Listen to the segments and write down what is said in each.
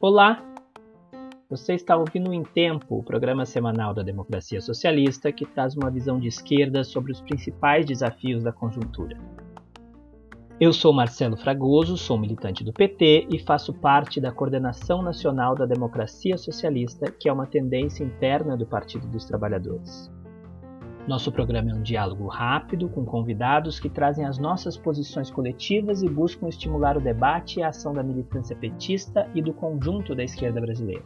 Olá! Você está ouvindo Em Tempo, o programa semanal da democracia socialista que traz uma visão de esquerda sobre os principais desafios da conjuntura. Eu sou Marcelo Fragoso, sou militante do PT e faço parte da Coordenação Nacional da Democracia Socialista, que é uma tendência interna do Partido dos Trabalhadores. Nosso programa é um diálogo rápido com convidados que trazem as nossas posições coletivas e buscam estimular o debate e a ação da militância petista e do conjunto da esquerda brasileira.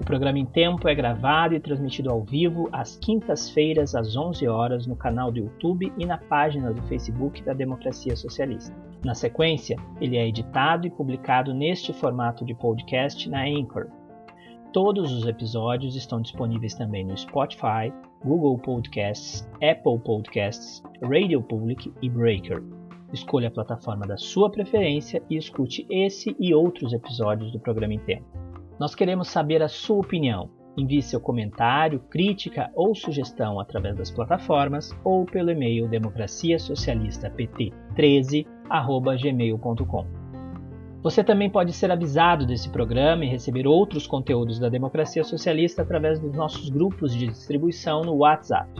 O programa em tempo é gravado e transmitido ao vivo às quintas-feiras às 11 horas no canal do YouTube e na página do Facebook da Democracia Socialista. Na sequência, ele é editado e publicado neste formato de podcast na Anchor. Todos os episódios estão disponíveis também no Spotify, Google Podcasts, Apple Podcasts, Radio Public e Breaker. Escolha a plataforma da sua preferência e escute esse e outros episódios do programa tempo. Nós queremos saber a sua opinião. Envie seu comentário, crítica ou sugestão através das plataformas ou pelo e-mail democraciasocialista.pt13@gmail.com. Você também pode ser avisado desse programa e receber outros conteúdos da Democracia Socialista através dos nossos grupos de distribuição no WhatsApp.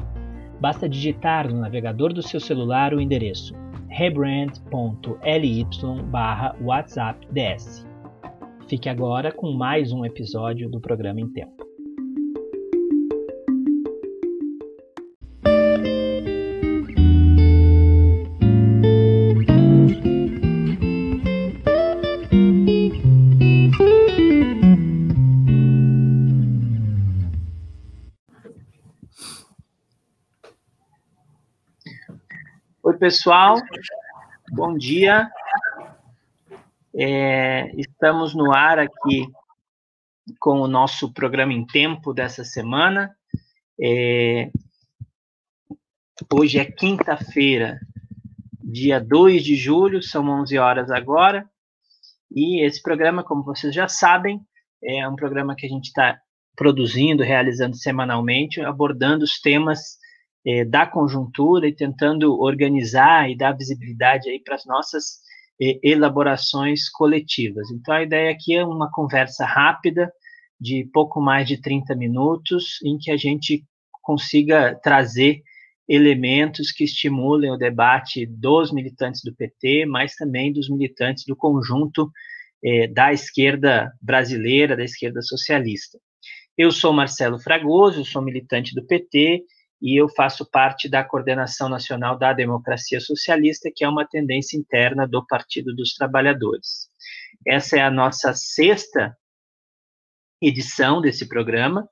Basta digitar no navegador do seu celular o endereço rebrand.ly/whatsappds. Fique agora com mais um episódio do programa em tempo. Pessoal, bom dia. É, estamos no ar aqui com o nosso programa em tempo dessa semana. É, hoje é quinta-feira, dia 2 de julho, são 11 horas agora. E esse programa, como vocês já sabem, é um programa que a gente está produzindo, realizando semanalmente, abordando os temas é, da conjuntura e tentando organizar e dar visibilidade aí para as nossas é, elaborações coletivas. Então, a ideia aqui é uma conversa rápida, de pouco mais de 30 minutos, em que a gente consiga trazer elementos que estimulem o debate dos militantes do PT, mas também dos militantes do conjunto é, da esquerda brasileira, da esquerda socialista. Eu sou Marcelo Fragoso, sou militante do PT e eu faço parte da Coordenação Nacional da Democracia Socialista, que é uma tendência interna do Partido dos Trabalhadores. Essa é a nossa sexta edição desse programa,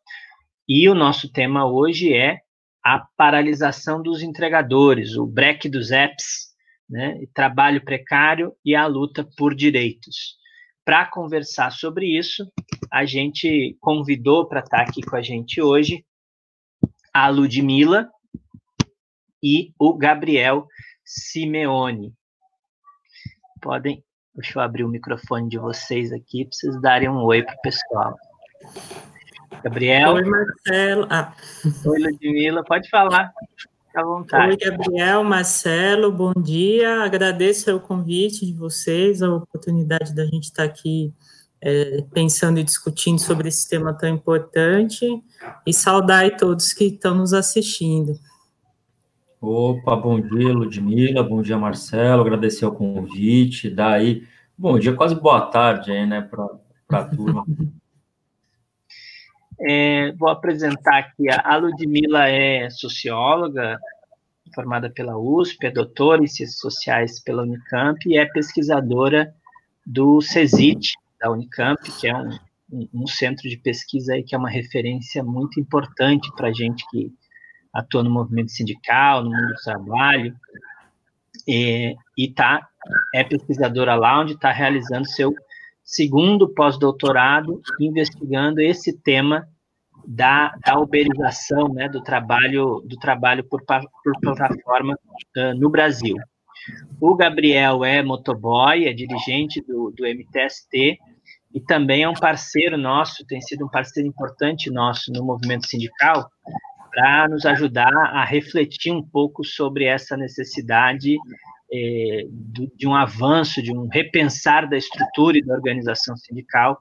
e o nosso tema hoje é a paralisação dos entregadores, o break dos apps, né, trabalho precário e a luta por direitos. Para conversar sobre isso, a gente convidou para estar aqui com a gente hoje a Ludmilla e o Gabriel Simeone. Podem, deixa eu abrir o microfone de vocês aqui para vocês darem um oi para o pessoal. Gabriel. Oi, Marcelo. Ah. Oi, Ludmilla, pode falar. Fica à vontade. Oi, Gabriel, Marcelo, bom dia. Agradeço o convite de vocês, a oportunidade da gente estar aqui é, pensando e discutindo sobre esse tema tão importante. E saudar todos que estão nos assistindo. Opa, bom dia, Ludmila, bom dia, Marcelo, agradecer o convite, daí, bom dia, quase boa tarde aí, né, para a turma. É, vou apresentar aqui, a Ludmila é socióloga, formada pela USP, é doutora em Ciências Sociais pela Unicamp e é pesquisadora do CESIT, da Unicamp, que é um, um, centro de pesquisa aí que é uma referência muito importante para a gente que atua no movimento sindical, no mundo do trabalho, e está é pesquisadora lá onde está realizando seu segundo pós-doutorado investigando esse tema da, da uberização né, do trabalho do trabalho por, por plataforma uh, no Brasil. O Gabriel é motoboy, é dirigente do, do MTST, e também é um parceiro nosso, tem sido um parceiro importante nosso no movimento sindical, para nos ajudar a refletir um pouco sobre essa necessidade é, de um avanço, de um repensar da estrutura e da organização sindical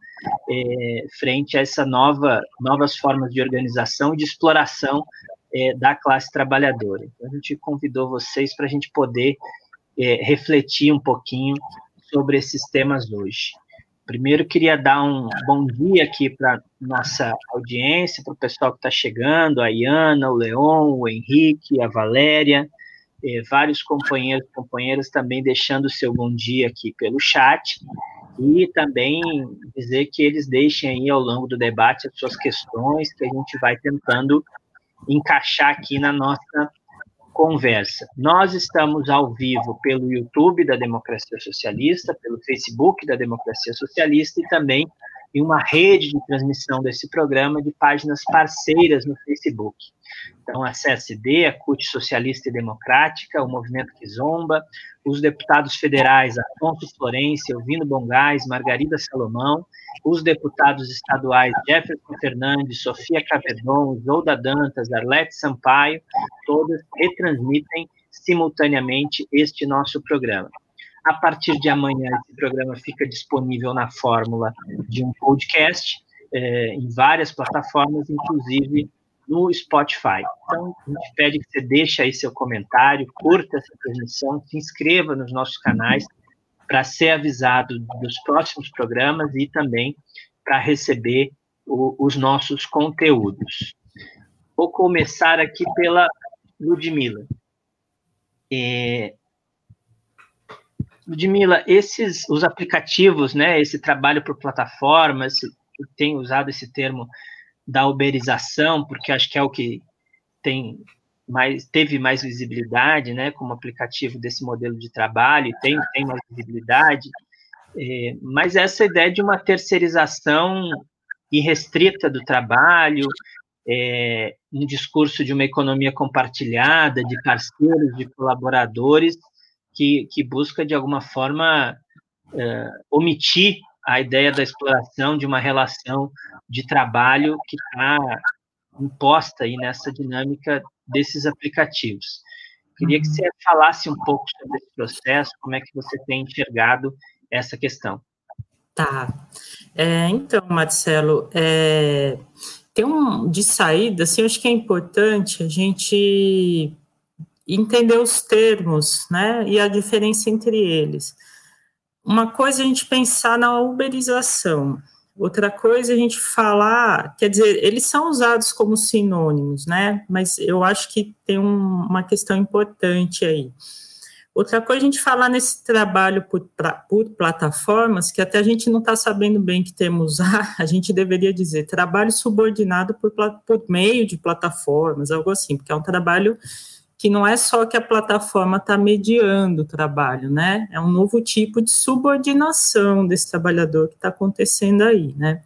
é, frente a essa nova novas formas de organização e de exploração é, da classe trabalhadora. Então, a gente convidou vocês para a gente poder refletir um pouquinho sobre esses temas hoje. Primeiro, queria dar um bom dia aqui para nossa audiência, para o pessoal que está chegando, a Iana, o Leon, o Henrique, a Valéria, eh, vários companheiros e companheiras também deixando o seu bom dia aqui pelo chat, e também dizer que eles deixem aí ao longo do debate as suas questões, que a gente vai tentando encaixar aqui na nossa conversa. Nós estamos ao vivo pelo YouTube da Democracia Socialista, pelo Facebook da Democracia Socialista e também em uma rede de transmissão desse programa de páginas parceiras no Facebook. Então, a CSD, a CUT Socialista e Democrática, o Movimento Kizomba, os deputados federais Afonso Florencio, Elvino Bongás, Margarida Salomão, os deputados estaduais Jefferson Fernandes, Sofia Cavedon, Zolda Dantas, Arlete Sampaio, todas retransmitem simultaneamente este nosso programa. A partir de amanhã, esse programa fica disponível na fórmula de um podcast, eh, em várias plataformas, inclusive no Spotify. Então, a gente pede que você deixe aí seu comentário, curta essa transmissão, se inscreva nos nossos canais para ser avisado dos próximos programas e também para receber o, os nossos conteúdos. Vou começar aqui pela Ludmila. É, Ludmila, esses os aplicativos, né, esse trabalho por plataformas, eu tenho usado esse termo da uberização, porque acho que é o que tem mais, teve mais visibilidade, né, como aplicativo desse modelo de trabalho, tem, tem mais visibilidade, é, mas essa ideia de uma terceirização irrestrita do trabalho, é, um discurso de uma economia compartilhada, de parceiros, de colaboradores, que, que busca, de alguma forma, é, omitir a ideia da exploração de uma relação de trabalho que está imposta aí nessa dinâmica desses aplicativos. Queria que você falasse um pouco sobre esse processo, como é que você tem enxergado essa questão. Tá. É, então, Marcelo, é, tem um de saída, assim, eu acho que é importante a gente entender os termos, né, e a diferença entre eles. Uma coisa é a gente pensar na uberização, outra coisa é a gente falar, quer dizer, eles são usados como sinônimos, né, mas eu acho que tem um, uma questão importante aí. Outra coisa, a gente falar nesse trabalho por, pra, por plataformas, que até a gente não está sabendo bem que temos usar, a gente deveria dizer trabalho subordinado por, por meio de plataformas, algo assim, porque é um trabalho que não é só que a plataforma está mediando o trabalho, né? É um novo tipo de subordinação desse trabalhador que está acontecendo aí, né?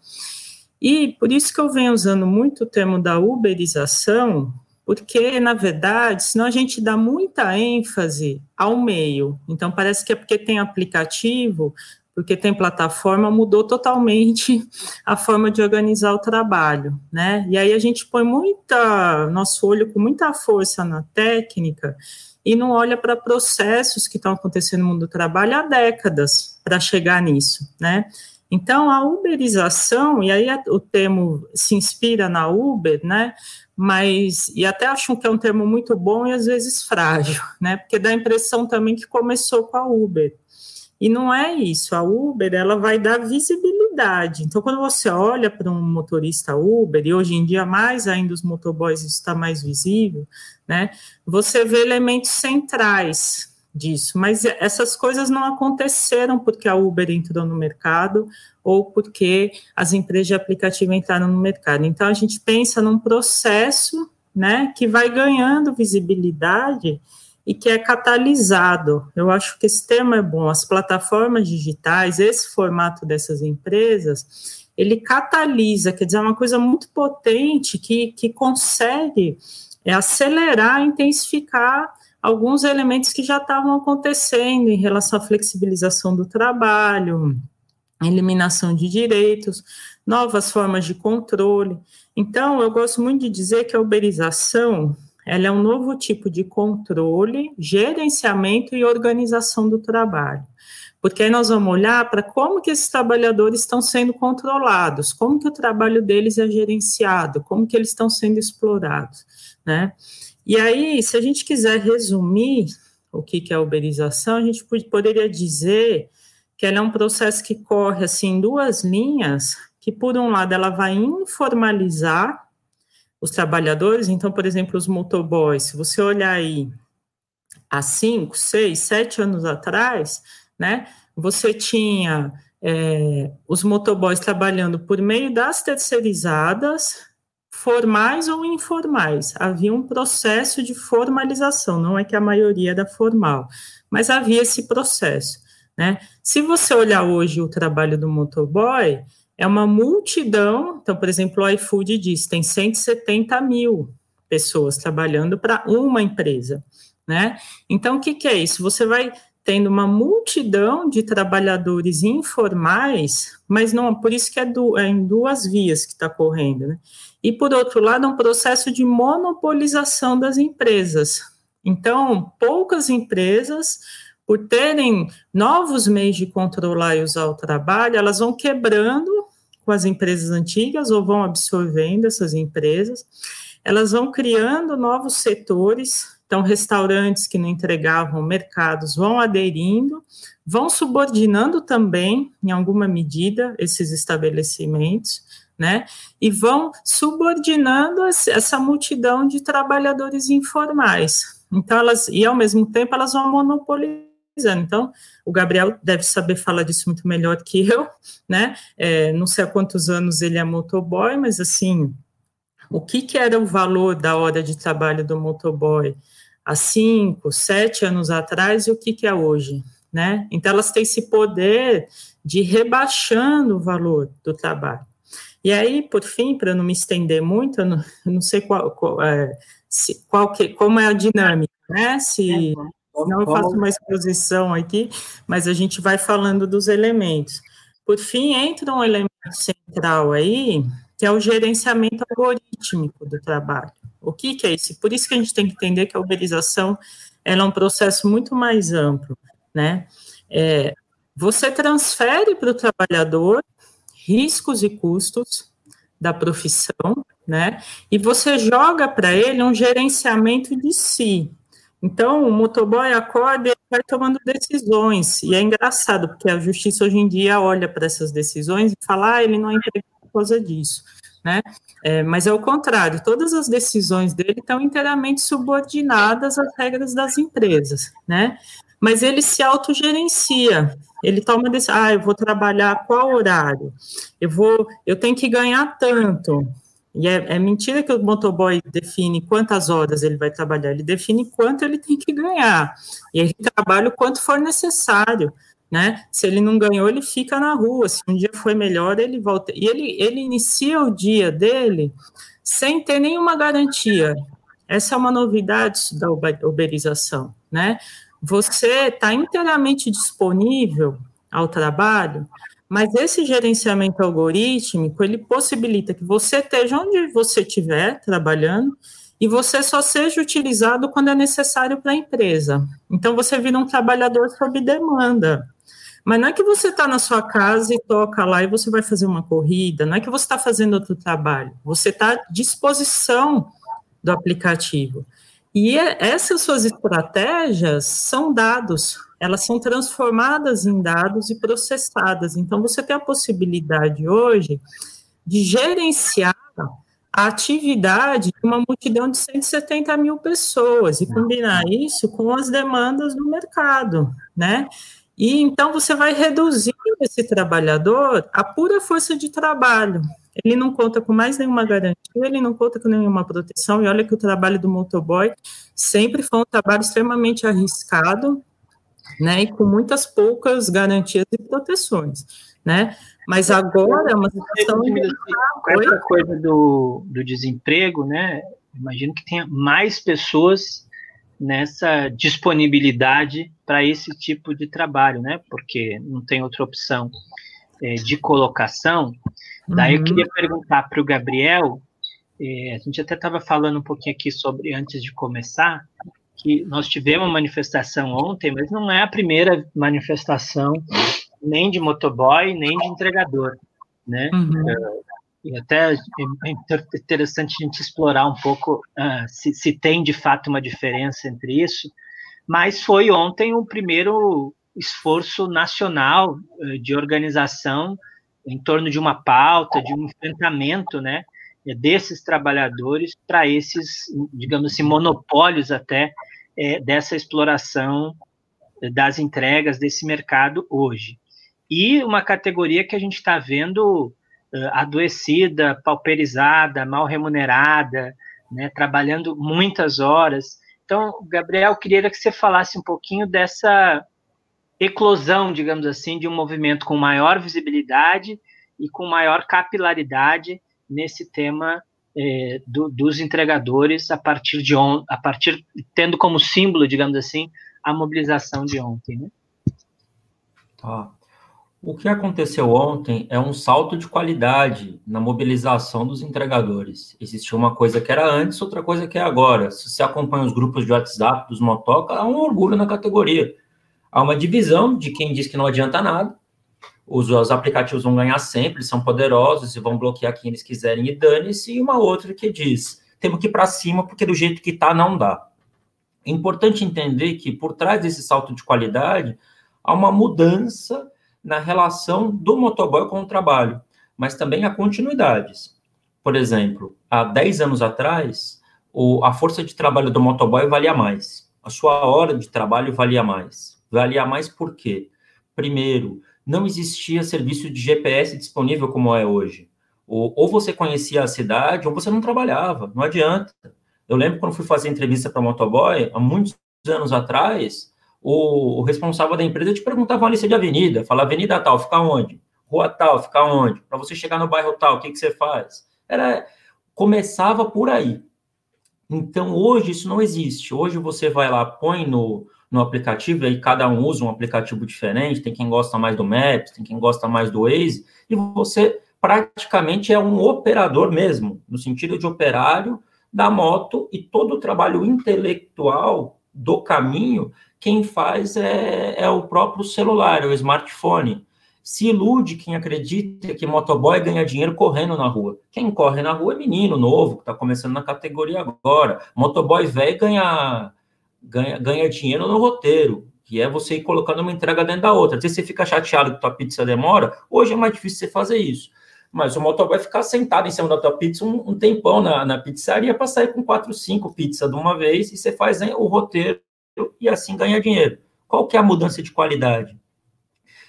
E por isso que eu venho usando muito o termo da uberização, porque, na verdade, senão a gente dá muita ênfase ao meio. Então, parece que é porque tem aplicativo, porque tem plataforma, mudou totalmente a forma de organizar o trabalho, né? E aí a gente põe muita, nosso olho com muita força na técnica e não olha para processos que estão acontecendo no mundo do trabalho há décadas para chegar nisso, né? Então, a uberização, e aí o termo se inspira na Uber, né? Mas, e até acho que é um termo muito bom e às vezes frágil, né? Porque dá a impressão também que começou com a Uber, e não é isso, a Uber ela vai dar visibilidade. Então, quando você olha para um motorista Uber, e hoje em dia mais ainda os motoboys está mais visível, né? Você vê elementos centrais disso, mas essas coisas não aconteceram porque a Uber entrou no mercado ou porque as empresas de aplicativo entraram no mercado. Então, a gente pensa num processo, né, que vai ganhando visibilidade e que é catalisado. Eu acho que esse tema é bom. As plataformas digitais, esse formato dessas empresas, ele catalisa, quer dizer, é uma coisa muito potente que, que consegue é, acelerar, intensificar alguns elementos que já estavam acontecendo em relação à flexibilização do trabalho, eliminação de direitos. novas formas de controle. Então, eu gosto muito de dizer que a uberização ela é um novo tipo de controle, gerenciamento e organização do trabalho. Porque aí nós vamos olhar para como que esses trabalhadores estão sendo controlados, como que o trabalho deles é gerenciado, como que eles estão sendo explorados, né? E aí, se a gente quiser resumir o que, que é a uberização, a gente poderia dizer que ela é um processo que corre assim em duas linhas, que por um lado ela vai informalizar os trabalhadores, então, por exemplo, os motoboys, se você olhar aí há cinco, seis, sete anos atrás, né, você tinha é, os motoboys trabalhando por meio das terceirizadas, formais ou informais. Havia um processo de formalização, não é que a maioria era formal, mas havia esse processo. Né? Se você olhar hoje o trabalho do motoboy, é uma multidão. Então, por exemplo, o iFood diz tem 170 mil pessoas trabalhando para uma empresa, né? Então, o que, que é isso? Você vai tendo uma multidão de trabalhadores informais, mas não, por isso que é, é em duas vias que está correndo, né? E por outro lado, é um processo de monopolização das empresas. Então, poucas empresas por terem novos meios de controlar e usar o trabalho, elas vão quebrando com as empresas antigas ou vão absorvendo essas empresas, elas vão criando novos setores, então restaurantes que não entregavam mercados vão aderindo, vão subordinando também, em alguma medida, esses estabelecimentos, né? E vão subordinando essa multidão de trabalhadores informais. Então, elas, e ao mesmo tempo, elas vão monopolizar então, o Gabriel deve saber falar disso muito melhor que eu, né? É, não sei há quantos anos ele é motoboy, mas assim, o que, que era o valor da hora de trabalho do motoboy há cinco, sete anos atrás e o que, que é hoje, né? Então, elas têm esse poder de rebaixando o valor do trabalho. E aí, por fim, para não me estender muito, eu não, eu não sei qual, qual, é, se, qual que, como é a dinâmica, né? Se uhum. Não, faço uma exposição aqui, mas a gente vai falando dos elementos. Por fim, entra um elemento central aí, que é o gerenciamento algorítmico do trabalho. O que, que é isso? Por isso que a gente tem que entender que a uberização é um processo muito mais amplo, né? É, você transfere para o trabalhador riscos e custos da profissão, né? E você joga para ele um gerenciamento de si, então, o motoboy acorda e vai tomando decisões. E é engraçado, porque a justiça hoje em dia olha para essas decisões e fala, ah, ele não é empregado por causa disso. Né? É, mas é o contrário, todas as decisões dele estão inteiramente subordinadas às regras das empresas, né? Mas ele se autogerencia, ele toma decisão, ah, eu vou trabalhar qual horário, eu vou, eu tenho que ganhar tanto, e é, é, mentira que o motoboy define quantas horas ele vai trabalhar, ele define quanto ele tem que ganhar. E ele trabalha o quanto for necessário, né? Se ele não ganhou, ele fica na rua. Se um dia foi melhor, ele volta. E ele, ele inicia o dia dele sem ter nenhuma garantia. Essa é uma novidade da uberização, né? Você está inteiramente disponível ao trabalho mas esse gerenciamento algorítmico, ele possibilita que você esteja onde você estiver trabalhando e você só seja utilizado quando é necessário para a empresa. Então, você vira um trabalhador sob demanda. Mas não é que você está na sua casa e toca lá e você vai fazer uma corrida, não é que você está fazendo outro trabalho, você está à disposição do aplicativo. E é, essas suas estratégias são dados elas são transformadas em dados e processadas. Então, você tem a possibilidade hoje de gerenciar a atividade de uma multidão de 170 mil pessoas e combinar isso com as demandas do mercado, né? E então você vai reduzindo esse trabalhador a pura força de trabalho. Ele não conta com mais nenhuma garantia, ele não conta com nenhuma proteção. E olha que o trabalho do motoboy sempre foi um trabalho extremamente arriscado, né, e com muitas poucas garantias e proteções, né? Mas agora é uma situação essa coisa do, do desemprego, né? Imagino que tenha mais pessoas nessa disponibilidade para esse tipo de trabalho, né? Porque não tem outra opção é, de colocação. Uhum. Daí eu uhum. queria perguntar para o Gabriel, é, a gente até estava falando um pouquinho aqui sobre, antes de começar, que nós tivemos uma manifestação ontem, mas não é a primeira manifestação nem de motoboy, nem de entregador, né? Uhum. Uh, e até é interessante a gente explorar um pouco uh, se, se tem de fato uma diferença entre isso, mas foi ontem o primeiro esforço nacional uh, de organização em torno de uma pauta, de um enfrentamento, né, desses trabalhadores para esses, digamos assim, monopólios até é, dessa exploração das entregas desse mercado hoje. E uma categoria que a gente está vendo uh, adoecida, pauperizada, mal remunerada, né, trabalhando muitas horas. Então, Gabriel, queria que você falasse um pouquinho dessa eclosão, digamos assim, de um movimento com maior visibilidade e com maior capilaridade nesse tema é, do, dos entregadores a partir de on, a partir tendo como símbolo, digamos assim, a mobilização de ontem, né? Tá. O que aconteceu ontem é um salto de qualidade na mobilização dos entregadores. Existia uma coisa que era antes, outra coisa que é agora. Se você acompanha os grupos de WhatsApp dos motoca, há um orgulho na categoria. Há uma divisão de quem diz que não adianta nada os, os, aplicativos vão ganhar sempre, são poderosos e vão bloquear quem eles quiserem e dane-se, e uma outra que diz, temos que ir para cima porque do jeito que está não dá. É importante entender que por trás desse salto de qualidade há uma mudança na relação do motoboy com o trabalho, mas também há continuidades. Por exemplo, há 10 anos atrás, o, a força de trabalho do motoboy valia mais, a sua hora de trabalho valia mais. Valia mais por quê? Primeiro, não existia serviço de GPS disponível como é hoje. Ou, ou você conhecia a cidade, ou você não trabalhava, não adianta. Eu lembro quando fui fazer entrevista para motoboy, há muitos anos atrás, o, o, responsável da empresa te perguntava uma lista de avenida, fala avenida tal, fica onde? Rua tal, fica onde? Para você chegar no bairro tal, o que, que você faz? Era, começava por aí. Então, hoje isso não existe. Hoje você vai lá, põe no, no aplicativo, e aí cada um usa um aplicativo diferente, tem quem gosta mais do Maps, tem quem gosta mais do Waze, e você praticamente é um operador mesmo, no sentido de operário da moto, e todo o trabalho intelectual do caminho, quem faz é, é o próprio celular, é o smartphone. Se ilude quem acredita que motoboy ganha dinheiro correndo na rua. Quem corre na rua é menino novo, que está começando na categoria agora. Motoboy velho ganha ganha, ganha dinheiro no roteiro, que é você ir colocando uma entrega dentro da outra. Se você fica chateado que tua pizza demora, hoje é mais difícil você fazer isso. Mas o motor vai ficar sentado em cima da tua pizza um, um tempão na, na pizzaria para sair com quatro, cinco pizzas de uma vez e você faz o roteiro e assim ganha dinheiro. Qual que é a mudança de qualidade?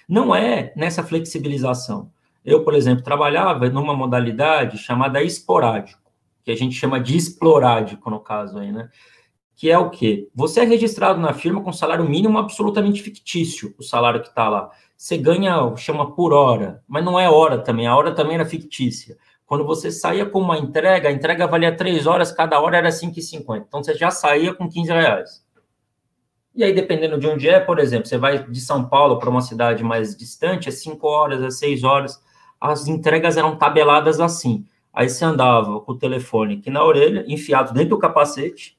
Não é nessa flexibilização. Eu, por exemplo, trabalhava numa modalidade chamada esporádico, que a gente chama de explorádico, no caso aí, né? Que é o quê? Você é registrado na firma com salário mínimo absolutamente fictício, o salário que está lá. Você ganha, chama por hora, mas não é hora também, a hora também era fictícia. Quando você saía com uma entrega, a entrega valia 3 horas, cada hora era 5,50. Então você já saía com 15 reais. E aí, dependendo de onde é, por exemplo, você vai de São Paulo para uma cidade mais distante, é 5 horas, é 6 horas. As entregas eram tabeladas assim. Aí você andava com o telefone aqui na orelha, enfiado dentro do capacete,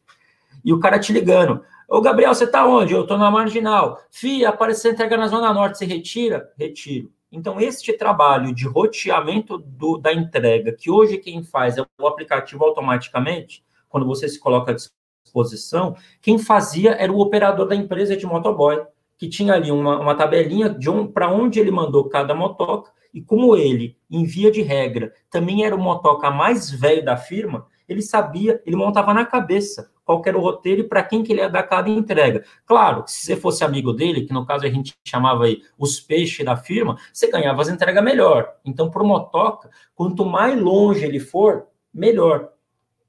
e o cara te ligando. Ô, Gabriel, você tá onde? Eu tô na marginal. Fia, apareceu entrega na Zona Norte, você retira? Retiro. Então, este trabalho de roteamento do, da entrega, que hoje quem faz é o aplicativo automaticamente, quando você se coloca à disposição, quem fazia era o operador da empresa de motoboy, que tinha ali uma, uma tabelinha de um, para onde ele mandou cada motoca, e como ele, em via de regra, também era o motoca mais velho da firma, ele sabia, ele montava na cabeça qual era o roteiro e para quem que ele ia dar cada entrega. Claro, se você fosse amigo dele, que no caso a gente chamava aí os peixes da firma, você ganhava as entregas melhor. Então, para o motoca, quanto mais longe ele for, melhor.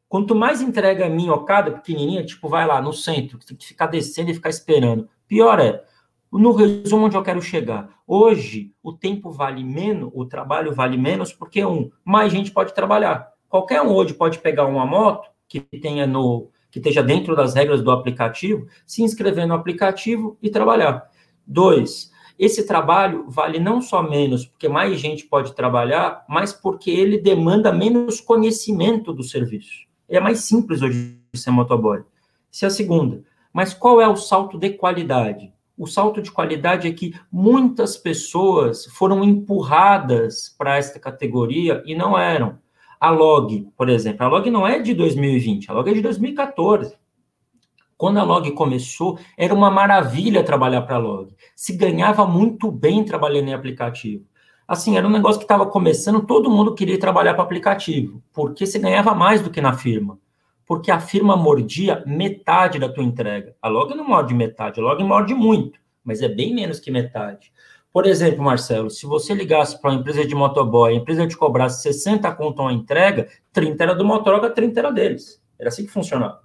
Quanto mais entrega minhocada, pequenininha, tipo, vai lá no centro, tem que ficar descendo e ficar esperando. Pior é, no resumo onde eu quero chegar. Hoje, o tempo vale menos, o trabalho vale menos, porque, um, mais gente pode trabalhar. Qualquer um hoje pode pegar uma moto que tenha no que esteja dentro das regras do aplicativo, se inscrever no aplicativo e trabalhar. Dois, esse trabalho vale não só menos porque mais gente pode trabalhar, mas porque ele demanda menos conhecimento do serviço. É mais simples hoje ser motoboy. Essa é a segunda. Mas qual é o salto de qualidade? O salto de qualidade é que muitas pessoas foram empurradas para esta categoria e não eram. A Log, por exemplo, a Log não é de 2020, a Log é de 2014. Quando a Log começou, era uma maravilha trabalhar para a Log. Se ganhava muito bem trabalhando em aplicativo. Assim, era um negócio que estava começando, todo mundo queria trabalhar para aplicativo, porque se ganhava mais do que na firma. Porque a firma mordia metade da tua entrega. A Log não morde metade, a Log morde muito, mas é bem menos que metade. Por exemplo, Marcelo, se você ligasse para uma empresa de motoboy, a empresa te cobrasse 60 conto uma entrega, 30 era do motoboy, 30 era deles. Era assim que funcionava.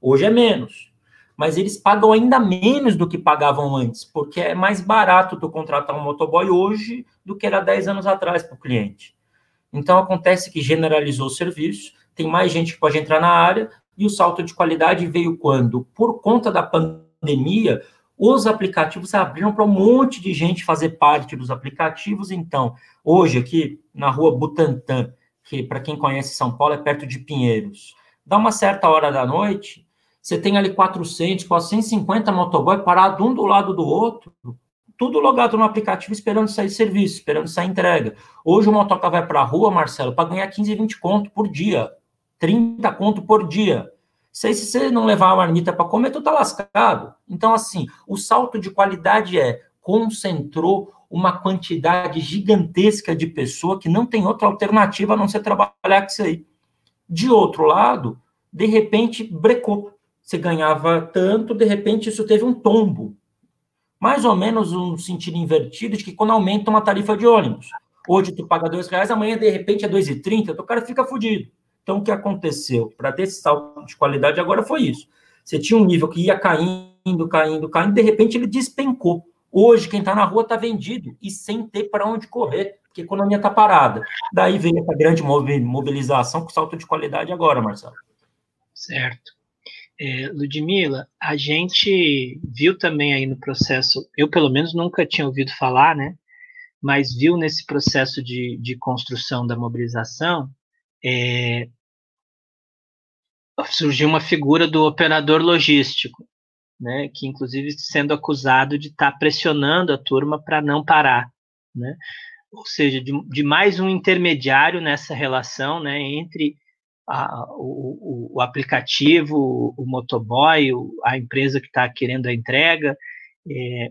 Hoje é menos. Mas eles pagam ainda menos do que pagavam antes, porque é mais barato tu contratar um motoboy hoje do que era 10 anos atrás para o cliente. Então acontece que generalizou o serviço, tem mais gente que pode entrar na área, e o salto de qualidade veio quando? Por conta da pandemia, os aplicativos abriram para um monte de gente fazer parte dos aplicativos. Então, hoje aqui na rua Butantã, que para quem conhece São Paulo é perto de Pinheiros, dá uma certa hora da noite, você tem ali 400, 450 motoboy parado um do lado do outro, tudo logado no aplicativo esperando sair serviço, esperando sair entrega. Hoje o motoca vai para a rua, Marcelo, para ganhar 15, 20 conto por dia, 30 conto por dia. Se, você não levar a marmita para comer, tu tá lascado. Então, assim, o salto de qualidade é concentrou uma quantidade gigantesca de pessoa que não tem outra alternativa a não ser trabalhar com isso aí. De outro lado, de repente, brecou. Você ganhava tanto, de repente isso teve um tombo. Mais ou menos um sentido invertido de que quando aumenta uma tarifa de ônibus. Hoje tu paga dois reais, amanhã de repente é dois e trinta, o cara fica fudido. Então, o que aconteceu? Para ter esse salto de qualidade agora foi isso. Você tinha um nível que ia caindo, caindo, caindo, de repente ele despencou. Hoje, quem está na rua está vendido e sem ter para onde correr, porque a economia está parada. Daí vem essa grande mobilização com salto de qualidade agora, Marcelo. Certo. É, Ludmila, a gente viu também aí no processo, eu pelo menos nunca tinha ouvido falar, né? Mas viu nesse processo de, de construção da mobilização é, surgiu uma figura do operador logístico, né, que inclusive sendo acusado de estar tá pressionando a turma para não parar, né, ou seja, de, de, mais um intermediário nessa relação, né, entre a, o, o, aplicativo, o, motoboy, a empresa que está querendo a entrega. É,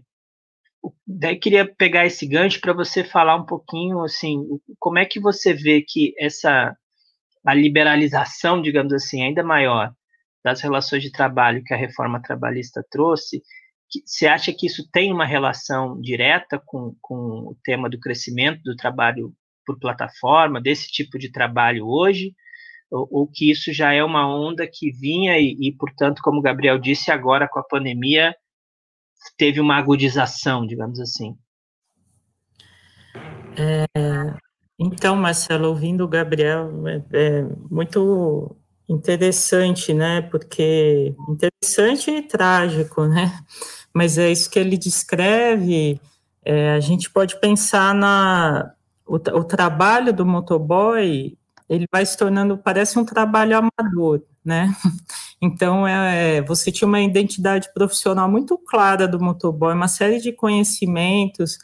daí queria pegar esse gancho para você falar um pouquinho, assim, como é que você vê que essa a liberalização, digamos assim, ainda maior das relações de trabalho que a reforma trabalhista trouxe, você acha que isso tem uma relação direta com, com o tema do crescimento do trabalho por plataforma, desse tipo de trabalho hoje, ou, ou que isso já é uma onda que vinha e, e, portanto, como o Gabriel disse, agora com a pandemia teve uma agudização, digamos assim? É, então, Marcelo, ouvindo o Gabriel, é, é, muito interessante, né? Porque interessante e trágico, né? Mas é isso que ele descreve. É, a gente pode pensar na o, o, trabalho do motoboy, ele vai se tornando parece um trabalho amador, né? Então é, você tinha uma identidade profissional muito clara do motoboy, uma série de conhecimentos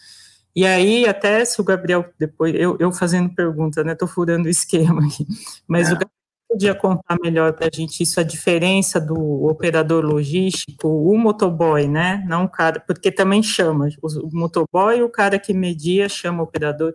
e aí, até se o Gabriel, depois, eu, eu fazendo pergunta, né, tô furando o esquema aqui, mas é. o Gabriel podia contar melhor para a gente isso, a diferença do operador logístico, o motoboy, né, não o cara, porque também chama, o motoboy, o cara que media chama operador,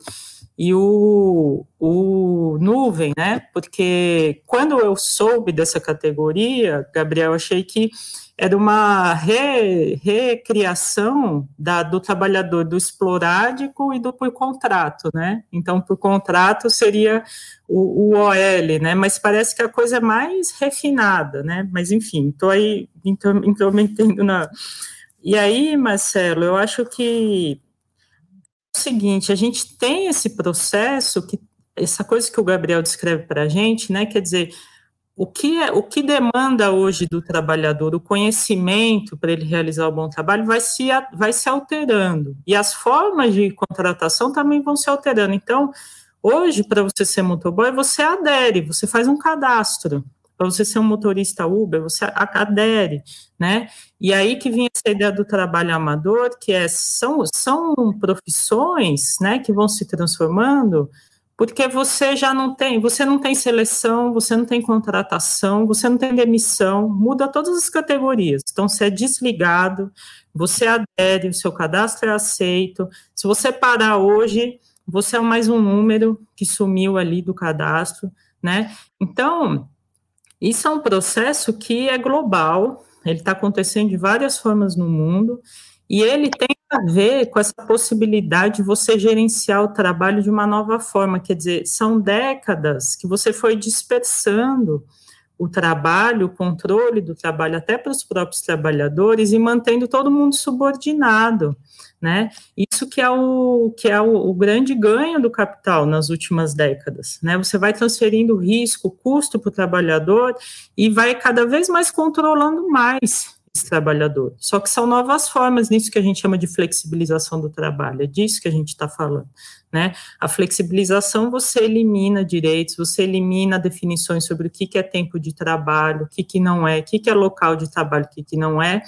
e o, o nuvem, né, porque quando eu soube dessa categoria, Gabriel, achei que era uma re, recriação da, do trabalhador do explorádico e do por contrato, né? Então, por contrato seria o, o OL, né? Mas parece que a coisa é mais refinada, né? Mas, enfim, estou aí intrometendo na... E aí, Marcelo, eu acho que é o seguinte, a gente tem esse processo que essa coisa que o Gabriel descreve para a gente, né? Quer dizer, o que, é, o que demanda hoje do trabalhador, o conhecimento para ele realizar o bom trabalho vai se, vai se alterando, e as formas de contratação também vão se alterando. Então, hoje, para você ser motoboy, você adere, você faz um cadastro. Para você ser um motorista Uber, você adere, né? E aí que vem essa ideia do trabalho amador, que é, são, são profissões, né, que vão se transformando porque você já não tem, você não tem seleção, você não tem contratação, você não tem demissão, muda todas as categorias. Então, você é desligado, você adere, o seu cadastro é aceito. Se você parar hoje, você é mais um número que sumiu ali do cadastro, né? Então, isso é um processo que é global, ele está acontecendo de várias formas no mundo, e ele tem a ver com essa possibilidade de você gerenciar o trabalho de uma nova forma, quer dizer, são décadas que você foi dispersando o trabalho, o controle do trabalho até para os próprios trabalhadores e mantendo todo mundo subordinado, né? Isso que é o que é o, o grande ganho do capital nas últimas décadas, né? Você vai transferindo risco, custo para o trabalhador e vai cada vez mais controlando mais trabalhador. Só que são novas formas nisso que a gente chama de flexibilização do trabalho, é disso que a gente está falando, né? A flexibilização você elimina direitos, você elimina definições sobre o que, que é tempo de trabalho, o que, que não é, o que, que é local de trabalho, o que, que não é,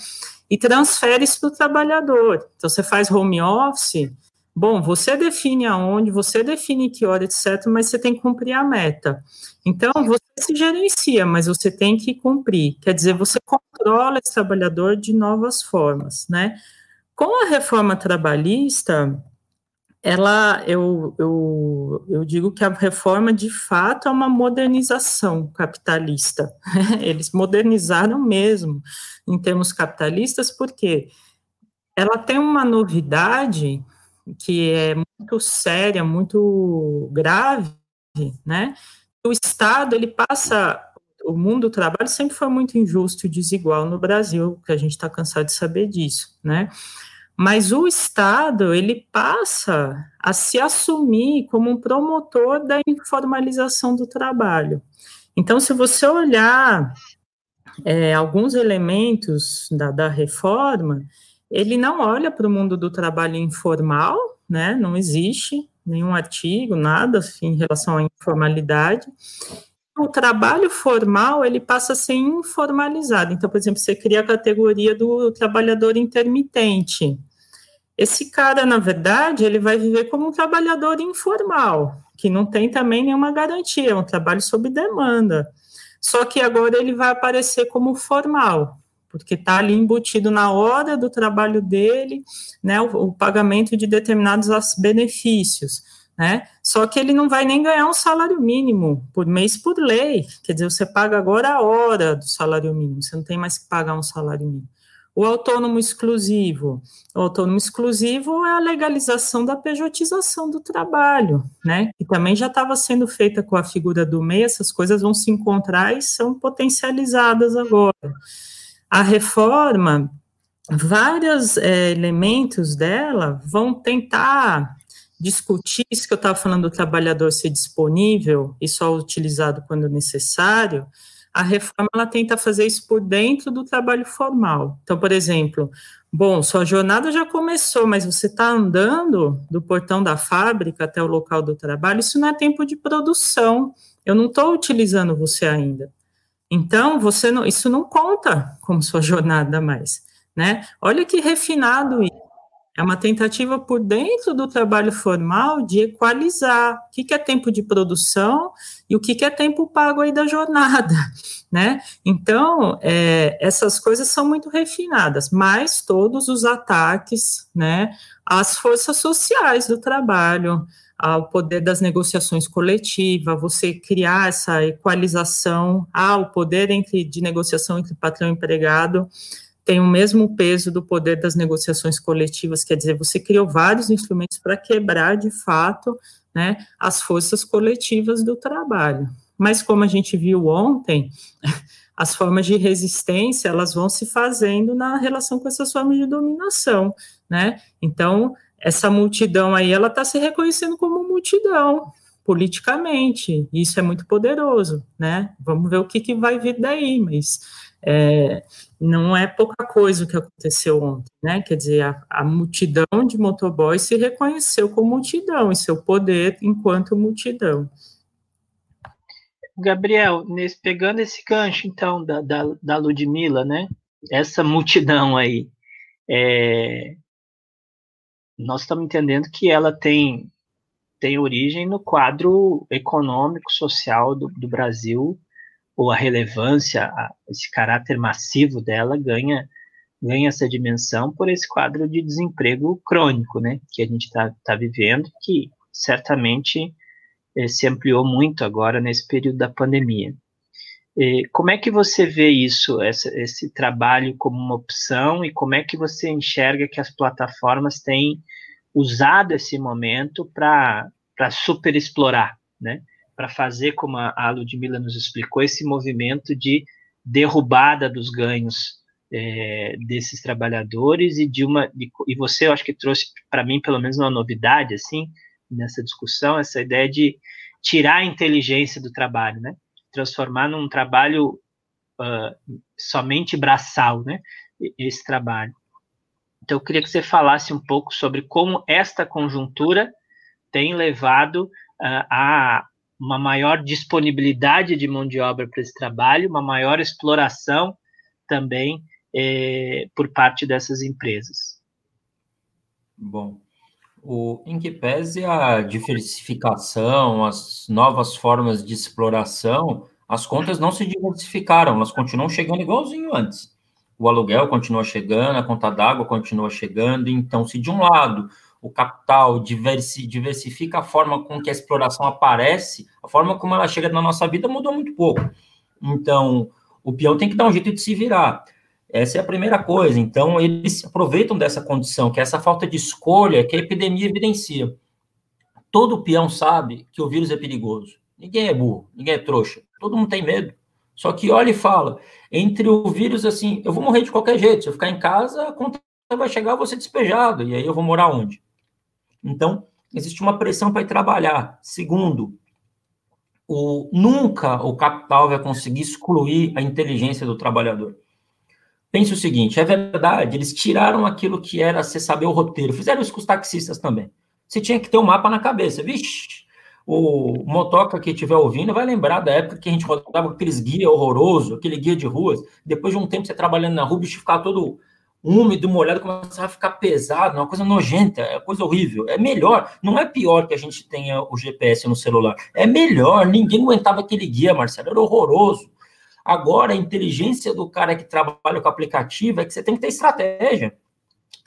e transfere isso para o trabalhador. Então, você faz home office, Bom, você define aonde, você define que hora, etc., mas você tem que cumprir a meta. Então, você se gerencia, mas você tem que cumprir. Quer dizer, você controla esse trabalhador de novas formas, né? Com a reforma trabalhista, ela, eu, eu, eu digo que a reforma, de fato, é uma modernização capitalista. Eles modernizaram mesmo em termos capitalistas, porque ela tem uma novidade que é muito séria, muito grave, né? O Estado ele passa, o mundo do trabalho sempre foi muito injusto e desigual no Brasil, que a gente está cansado de saber disso, né? Mas o Estado ele passa a se assumir como um promotor da informalização do trabalho. Então, se você olhar é, alguns elementos da, da reforma, ele não olha para o mundo do trabalho informal, né? Não existe nenhum artigo, nada assim, em relação à informalidade. O trabalho formal ele passa a ser informalizado. Então, por exemplo, você cria a categoria do trabalhador intermitente. Esse cara, na verdade, ele vai viver como um trabalhador informal, que não tem também nenhuma garantia, é um trabalho sob demanda. Só que agora ele vai aparecer como formal, porque está ali embutido na hora do trabalho dele, né, o, o, pagamento de determinados benefícios, né, só que ele não vai nem ganhar um salário mínimo por mês por lei, quer dizer, você paga agora a hora do salário mínimo, você não tem mais que pagar um salário mínimo. O autônomo exclusivo. O autônomo exclusivo é a legalização da pejotização do trabalho, né? Que também já estava sendo feita com a figura do MEI, essas coisas vão se encontrar e são potencializadas agora. A reforma, vários é, elementos dela vão tentar discutir isso que eu estava falando do trabalhador ser disponível e só utilizado quando necessário, a reforma ela tenta fazer isso por dentro do trabalho formal. Então, por exemplo, bom, sua jornada já começou, mas você está andando do portão da fábrica até o local do trabalho, isso não é tempo de produção. Eu não estou utilizando você ainda. Então, você não, isso não conta como sua jornada mais, né? Olha que refinado isso. É uma tentativa por dentro do trabalho formal de equalizar o que, é tempo de produção e o que, é tempo pago aí da jornada, né? Então, é, essas coisas são muito refinadas, mas todos os ataques, né, às forças sociais do trabalho, ao poder das negociações coletivas, você criar essa equalização, ah, o poder entre, de negociação entre patrão e empregado tem o mesmo peso do poder das negociações coletivas, quer dizer, você criou vários instrumentos para quebrar, de fato, né, as forças coletivas do trabalho. Mas como a gente viu ontem, as formas de resistência, elas vão se fazendo na relação com essas formas de dominação, né? Então, essa multidão aí, ela está se reconhecendo como multidão, politicamente. Isso é muito poderoso, né? Vamos ver o que, que vai vir daí, mas é, não é pouca coisa o que aconteceu ontem, né? Quer dizer, a, a, multidão de motoboys se reconheceu como multidão e seu poder enquanto multidão. Gabriel, nesse, pegando esse gancho, então, da, da, da Ludmilla, né? Essa multidão aí, é, nós estamos entendendo que ela tem, tem origem no quadro econômico, social do, do Brasil, ou a relevância, a, esse caráter massivo dela ganha ganha essa dimensão por esse quadro de desemprego crônico, né, que a gente está tá vivendo, que certamente eh, se ampliou muito agora nesse período da pandemia. Como é que você vê isso, essa, esse trabalho como uma opção e como é que você enxerga que as plataformas têm usado esse momento para superexplorar, né? para fazer, como a Ludmilla nos explicou, esse movimento de derrubada dos ganhos é, desses trabalhadores e de uma de, e você eu acho que trouxe para mim pelo menos uma novidade assim nessa discussão essa ideia de tirar a inteligência do trabalho né transformar num trabalho uh, somente braçal né esse trabalho então eu queria que você falasse um pouco sobre como esta conjuntura tem levado uh, a uma maior disponibilidade de mão de obra para esse trabalho, uma maior exploração também é, por parte dessas empresas. Bom, o, em que pese a diversificação, as novas formas de exploração, as contas não se diversificaram, elas continuam chegando igualzinho antes. O aluguel continua chegando, a conta d'água continua chegando, então, se de um lado o capital diversi, diversifica a forma com que a exploração aparece, a forma como ela chega na nossa vida mudou muito pouco. Então, o peão tem que dar um jeito de se virar. Essa é a primeira coisa. Então, eles aproveitam dessa condição, que é essa falta de escolha que a epidemia evidencia. Todo peão sabe que o vírus é perigoso. Ninguém é burro, ninguém é trouxa. Todo mundo tem medo. Só que olha e fala, entre o vírus, assim, eu vou morrer de qualquer jeito. Se eu ficar em casa, a conta vai chegar, eu vou ser despejado. E aí eu vou morar onde? Então, existe uma pressão para ir trabalhar. Segundo, o, nunca o capital vai conseguir excluir a inteligência do trabalhador. Pense o seguinte: é verdade, eles tiraram aquilo que era você saber o roteiro, fizeram isso com os taxistas também. Você tinha que ter um mapa na cabeça. Vixe, o motoca que estiver ouvindo vai lembrar da época que a gente rodava aqueles guia horroroso, aquele guia de ruas. Depois de um tempo você trabalhando na rua, o bicho ficava todo úmido, molhado, começava a ficar pesado, uma coisa nojenta, é coisa horrível. É melhor, não é pior que a gente tenha o GPS no celular. É melhor, ninguém aguentava aquele guia, Marcelo, era horroroso. Agora, a inteligência do cara que trabalha com aplicativo é que você tem que ter estratégia.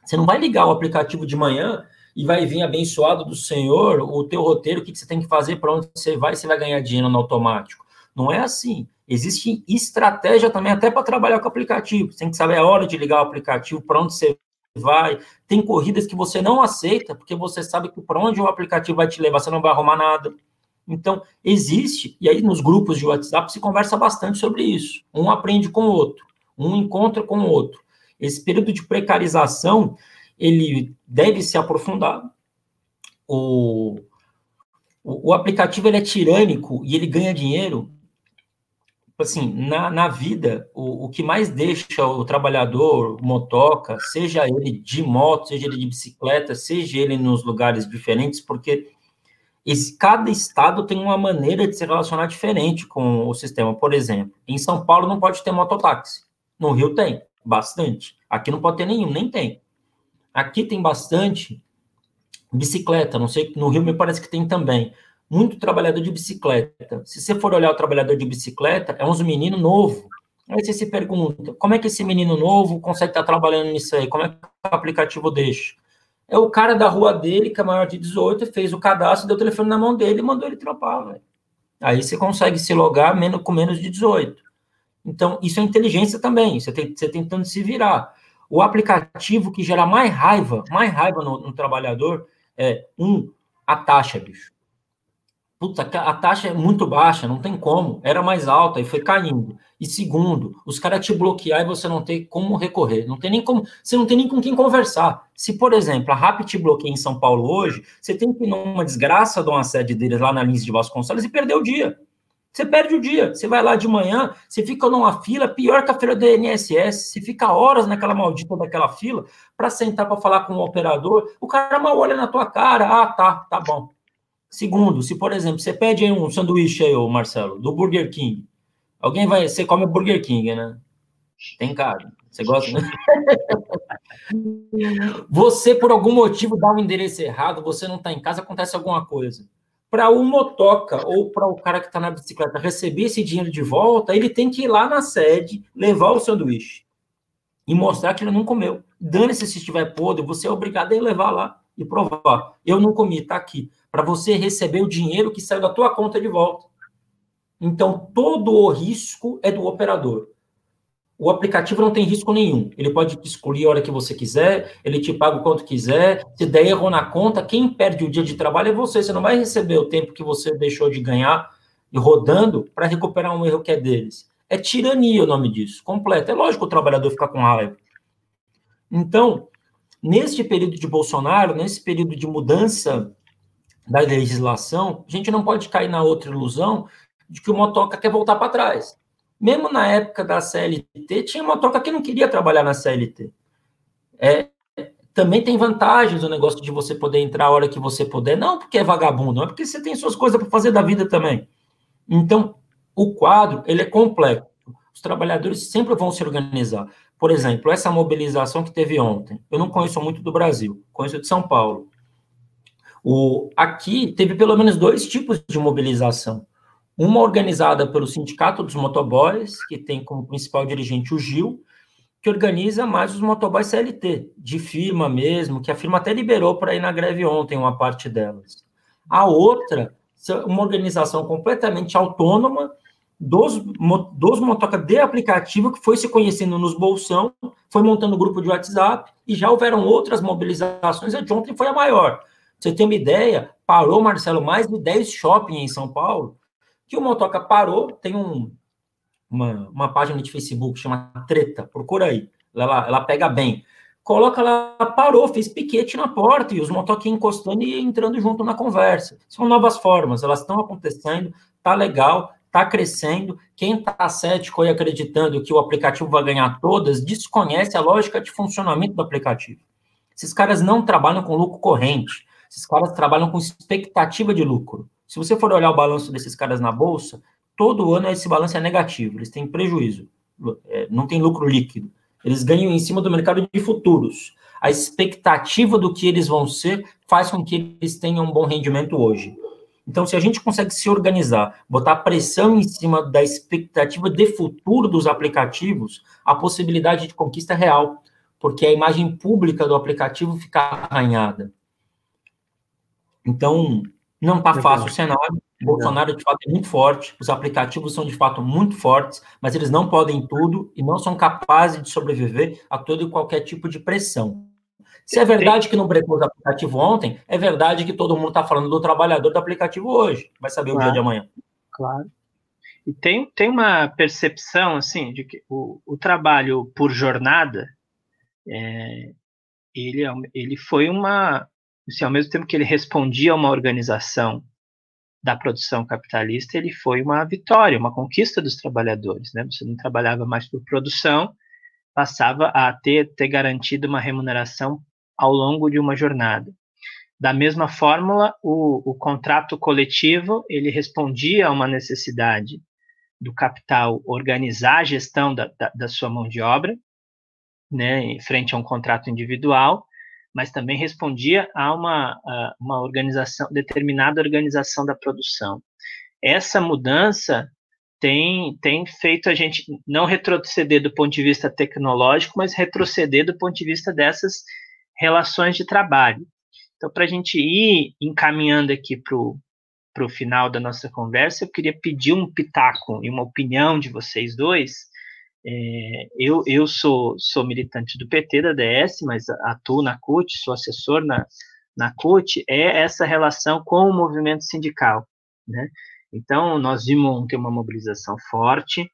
Você não vai ligar o aplicativo de manhã e vai vir abençoado do Senhor o teu roteiro, o que você tem que fazer, para onde você vai, você vai ganhar dinheiro no automático. Não é assim. Existe estratégia também até para trabalhar com aplicativo. Você tem que saber a hora de ligar o aplicativo, para onde você vai. Tem corridas que você não aceita, porque você sabe que para onde o aplicativo vai te levar, você não vai arrumar nada. Então, existe, e aí nos grupos de WhatsApp se conversa bastante sobre isso. Um aprende com o outro, um encontra com o outro. Esse período de precarização, ele deve se aprofundar. O, o, o aplicativo ele é tirânico e ele ganha dinheiro assim, na, na vida, o, o que mais deixa o trabalhador motoca, seja ele de moto, seja ele de bicicleta, seja ele nos lugares diferentes, porque esse, cada estado tem uma maneira de se relacionar diferente com o sistema. Por exemplo, em São Paulo não pode ter mototáxi. No Rio tem, bastante. Aqui não pode ter nenhum, nem tem. Aqui tem bastante bicicleta, não sei, no Rio me parece que tem também muito trabalhador de bicicleta. Se você for olhar o trabalhador de bicicleta, é uns menino novo. Aí você se pergunta, como é que esse menino novo consegue estar trabalhando nisso aí? Como é que o aplicativo deixa? É o cara da rua dele, que é maior de 18, fez o cadastro, deu o telefone na mão dele e mandou ele trampar, véio. Aí você consegue se logar menos, com menos de 18. Então, isso é inteligência também, você, tem, você tentando se virar. O aplicativo que gera mais raiva, mais raiva no, no trabalhador, é, um, a taxa, bicho puta, a taxa é muito baixa, não tem como, era mais alta e foi caindo. E segundo, os caras te bloquear e você não tem como recorrer, não tem nem como, você não tem nem com quem conversar. Se, por exemplo, a RAP te bloqueia em São Paulo hoje, você tem que ir numa desgraça de uma sede deles lá na Lins de Vasconcelos e perder o dia. Você perde o dia. Você vai lá de manhã, você fica numa fila, pior que a fila do INSS. Você fica horas naquela maldita daquela fila para sentar para falar com o operador. O cara mal olha na tua cara. Ah, tá, tá bom. Segundo, se por exemplo, você pede um sanduíche aí, ô Marcelo, do Burger King. Alguém vai, você come Burger King, né? Tem cara. Você gosta, né? você, por algum motivo, dá um endereço errado, você não está em casa, acontece alguma coisa para o motoca ou para o cara que está na bicicleta receber esse dinheiro de volta, ele tem que ir lá na sede, levar o sanduíche e mostrar que ele não comeu. Dane-se se estiver podre, você é obrigado a ir levar lá e provar. Eu não comi, está aqui. Para você receber o dinheiro que saiu da tua conta de volta. Então, todo o risco é do operador. O aplicativo não tem risco nenhum. Ele pode escolher a hora que você quiser, ele te paga o quanto quiser. Se der erro na conta, quem perde o dia de trabalho é você. Você não vai receber o tempo que você deixou de ganhar e rodando para recuperar um erro que é deles. É tirania o nome disso, completo. É lógico o trabalhador ficar com raiva. Então, neste período de Bolsonaro, nesse período de mudança da legislação, a gente não pode cair na outra ilusão de que o motoca quer voltar para trás. Mesmo na época da CLT, tinha uma troca que não queria trabalhar na CLT. É, também tem vantagens o negócio de você poder entrar a hora que você puder, não porque é vagabundo, não é porque você tem suas coisas para fazer da vida também. Então, o quadro, ele é complexo. Os trabalhadores sempre vão se organizar. Por exemplo, essa mobilização que teve ontem, eu não conheço muito do Brasil, conheço de São Paulo. O, aqui teve pelo menos dois tipos de mobilização. Uma organizada pelo Sindicato dos Motoboys, que tem como principal dirigente o Gil, que organiza mais os motoboys CLT, de firma mesmo, que a firma até liberou para ir na greve ontem, uma parte delas. A outra, uma organização completamente autônoma dos, dos motoca de aplicativo que foi se conhecendo nos bolsão, foi montando grupo de WhatsApp, e já houveram outras mobilizações, a de ontem foi a maior. Você tem uma ideia, parou, Marcelo, mais de 10 shopping em São Paulo, que o motoca parou, tem um, uma, uma página de Facebook chama Treta, procura aí, ela, ela pega bem. Coloca lá, parou, fez piquete na porta e os motoquinhos encostando e entrando junto na conversa. São novas formas, elas estão acontecendo, tá legal, tá crescendo. Quem tá cético e acreditando que o aplicativo vai ganhar todas, desconhece a lógica de funcionamento do aplicativo. Esses caras não trabalham com lucro corrente, esses caras trabalham com expectativa de lucro. Se você for olhar o balanço desses caras na bolsa, todo ano esse balanço é negativo, eles têm prejuízo, é, não tem lucro líquido. Eles ganham em cima do mercado de futuros. A expectativa do que eles vão ser faz com que eles tenham um bom rendimento hoje. Então, se a gente consegue se organizar, botar pressão em cima da expectativa de futuro dos aplicativos, a possibilidade de conquista é real, porque a imagem pública do aplicativo fica arranhada. Então, não está fácil o cenário. O Bolsonaro, de fato, é muito forte. Os aplicativos são, de fato, muito fortes, mas eles não podem tudo e não são capazes de sobreviver a todo e qualquer tipo de pressão. Se é verdade que não brecou o aplicativo ontem, é verdade que todo mundo está falando do trabalhador do aplicativo hoje. Vai saber claro, o dia de amanhã. Claro. E tem, tem uma percepção, assim, de que o, o trabalho por jornada, é, ele, é ele foi uma, assim, ao mesmo tempo que ele respondia a uma organização da produção capitalista, ele foi uma vitória, uma conquista dos trabalhadores. Né? Você não trabalhava mais por produção, passava a ter, ter garantido uma remuneração ao longo de uma jornada. Da mesma fórmula, o, o contrato coletivo ele respondia a uma necessidade do capital organizar a gestão da, da, da sua mão de obra, né, frente a um contrato individual, mas também respondia a uma, a uma organização, determinada organização da produção. Essa mudança tem, tem feito a gente não retroceder do ponto de vista tecnológico, mas retroceder do ponto de vista dessas relações de trabalho. Então, para a gente ir encaminhando aqui para o final da nossa conversa, eu queria pedir um pitaco e uma opinião de vocês dois é, eu, eu sou, sou militante do PT, da DS, mas atuo na CUT, sou assessor na, na CUT, é essa relação com o movimento sindical. né? Então, nós vimos ontem uma mobilização forte,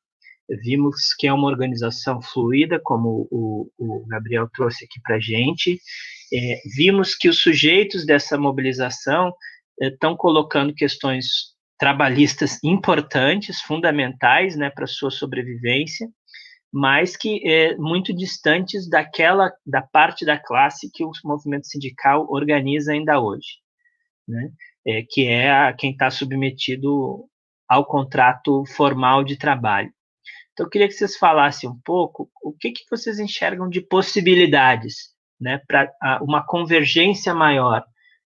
vimos que é uma organização fluida, como o, o Gabriel trouxe aqui para a gente, é, vimos que os sujeitos dessa mobilização estão é, colocando questões trabalhistas importantes, fundamentais né, para sua sobrevivência, mas que é muito distantes daquela da parte da classe que o movimento sindical organiza ainda hoje, né? É, que é a, quem está submetido ao contrato formal de trabalho. Então, eu queria que vocês falassem um pouco o que, que vocês enxergam de possibilidades né, para uma convergência maior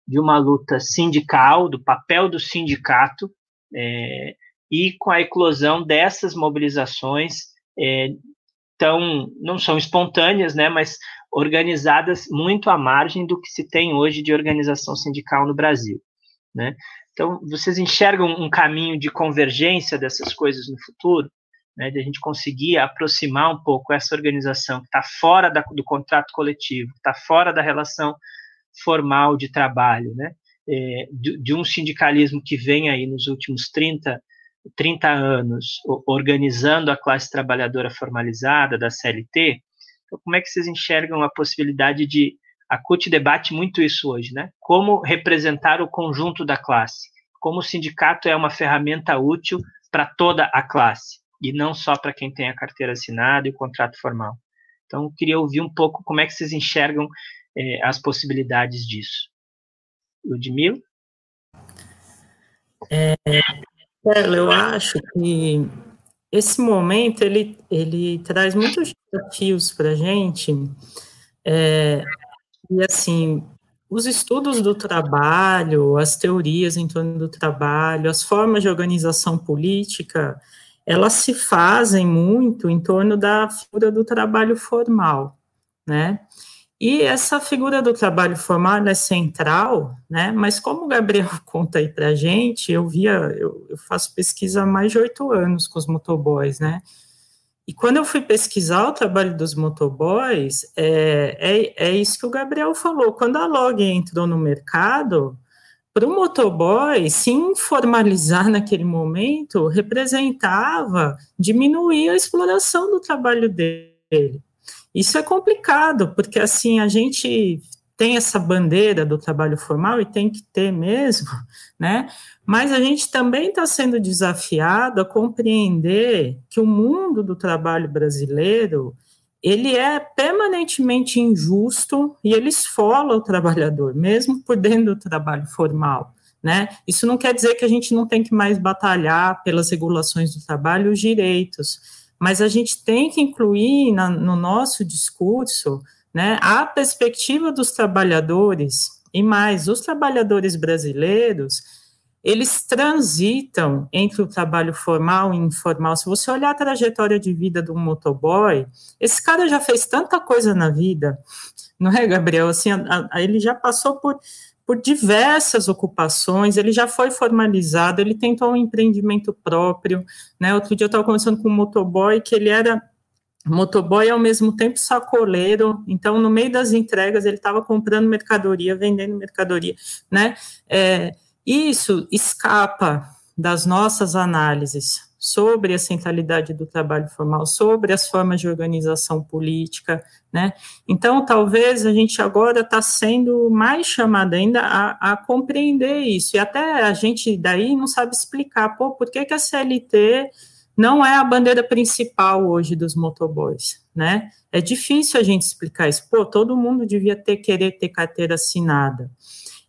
de uma luta sindical, do papel do sindicato, é, e com a eclosão dessas mobilizações é, tão, não são espontâneas, né, mas organizadas muito à margem do que se tem hoje de organização sindical no Brasil. Né? Então, vocês enxergam um caminho de convergência dessas coisas no futuro? né, de a gente conseguir aproximar um pouco essa organização que está fora da, do contrato coletivo, está fora da relação formal de trabalho, né, é, de, de, um sindicalismo que vem aí nos últimos 30, 30 anos organizando a classe trabalhadora formalizada da CLT, então, como é que vocês enxergam a possibilidade de a CUT debate muito isso hoje, né? Como representar o conjunto da classe? Como o sindicato é uma ferramenta útil para toda a classe? e não só para quem tem a carteira assinada e o contrato formal. Então, queria ouvir um pouco como é que vocês enxergam eh, as possibilidades disso. Ludmila? É, eu acho que esse momento ele, ele traz muitos desafios para a gente. É, e assim, os estudos do trabalho, as teorias em torno do trabalho, as formas de organização política, elas se fazem muito em torno da figura do trabalho formal, né? E essa figura do trabalho formal é central, né? Mas como o Gabriel conta aí para a gente, eu via, eu, eu, faço pesquisa há mais de oito anos com os motoboys, né? E quando eu fui pesquisar o trabalho dos motoboys, é, é, é isso que o Gabriel falou. Quando a Log entrou no mercado, para o motoboy se informalizar naquele momento representava diminuir a exploração do trabalho dele. Isso é complicado, porque assim a gente tem essa bandeira do trabalho formal e tem que ter mesmo, né? Mas a gente também está sendo desafiado a compreender que o mundo do trabalho brasileiro ele é permanentemente injusto e ele esfola o trabalhador, mesmo por dentro do trabalho formal. Né? Isso não quer dizer que a gente não tem que mais batalhar pelas regulações do trabalho e os direitos, mas a gente tem que incluir na, no nosso discurso né, a perspectiva dos trabalhadores, e mais, os trabalhadores brasileiros eles transitam entre o trabalho formal e informal. Se você olhar a trajetória de vida do motoboy, esse cara já fez tanta coisa na vida, não é, Gabriel? Assim, a, a, ele já passou por, por diversas ocupações, ele já foi formalizado, ele tentou um empreendimento próprio, né? Outro dia eu estava conversando com um motoboy que ele era motoboy ao mesmo tempo sacoleiro, então no meio das entregas ele estava comprando mercadoria, vendendo mercadoria, né? É, isso escapa das nossas análises sobre a centralidade do trabalho formal, sobre as formas de organização política, né? Então, talvez a gente agora está sendo mais chamada ainda a, a, compreender isso, e até a gente daí não sabe explicar, pô, por que, que a CLT não é a bandeira principal hoje dos motoboys, né? É difícil a gente explicar isso, pô, todo mundo devia ter, querer ter carteira assinada,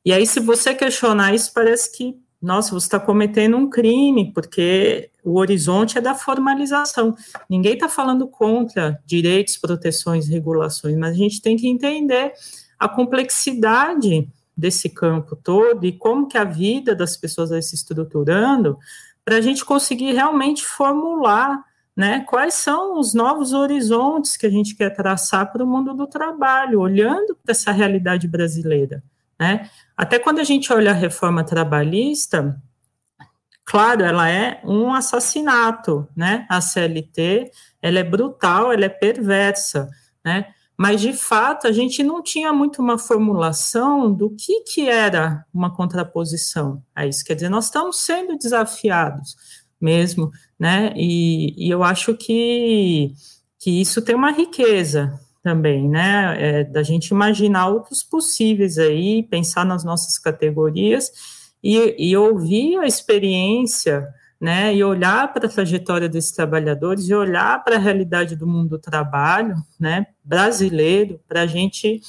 e aí, se você questionar isso, parece que, nossa, você está cometendo um crime, porque o horizonte é da formalização. Ninguém está falando contra direitos, proteções, regulações, mas a gente tem que entender a complexidade desse campo todo e como que a vida das pessoas vai se estruturando para a gente conseguir realmente formular né, quais são os novos horizontes que a gente quer traçar para o mundo do trabalho, olhando para essa realidade brasileira. Né? Até quando a gente olha a reforma trabalhista, claro, ela é um assassinato, né? A CLT, ela é brutal, ela é perversa, né? mas de fato a gente não tinha muito uma formulação do que, que era uma contraposição a isso. Quer dizer, nós estamos sendo desafiados mesmo, né? E, e eu acho que, que isso tem uma riqueza também, né? É, da gente imaginar outros possíveis aí, pensar nas nossas categorias e, e ouvir a experiência né, e olhar para a trajetória desses trabalhadores e olhar para a realidade do mundo do trabalho, né, brasileiro, para a gente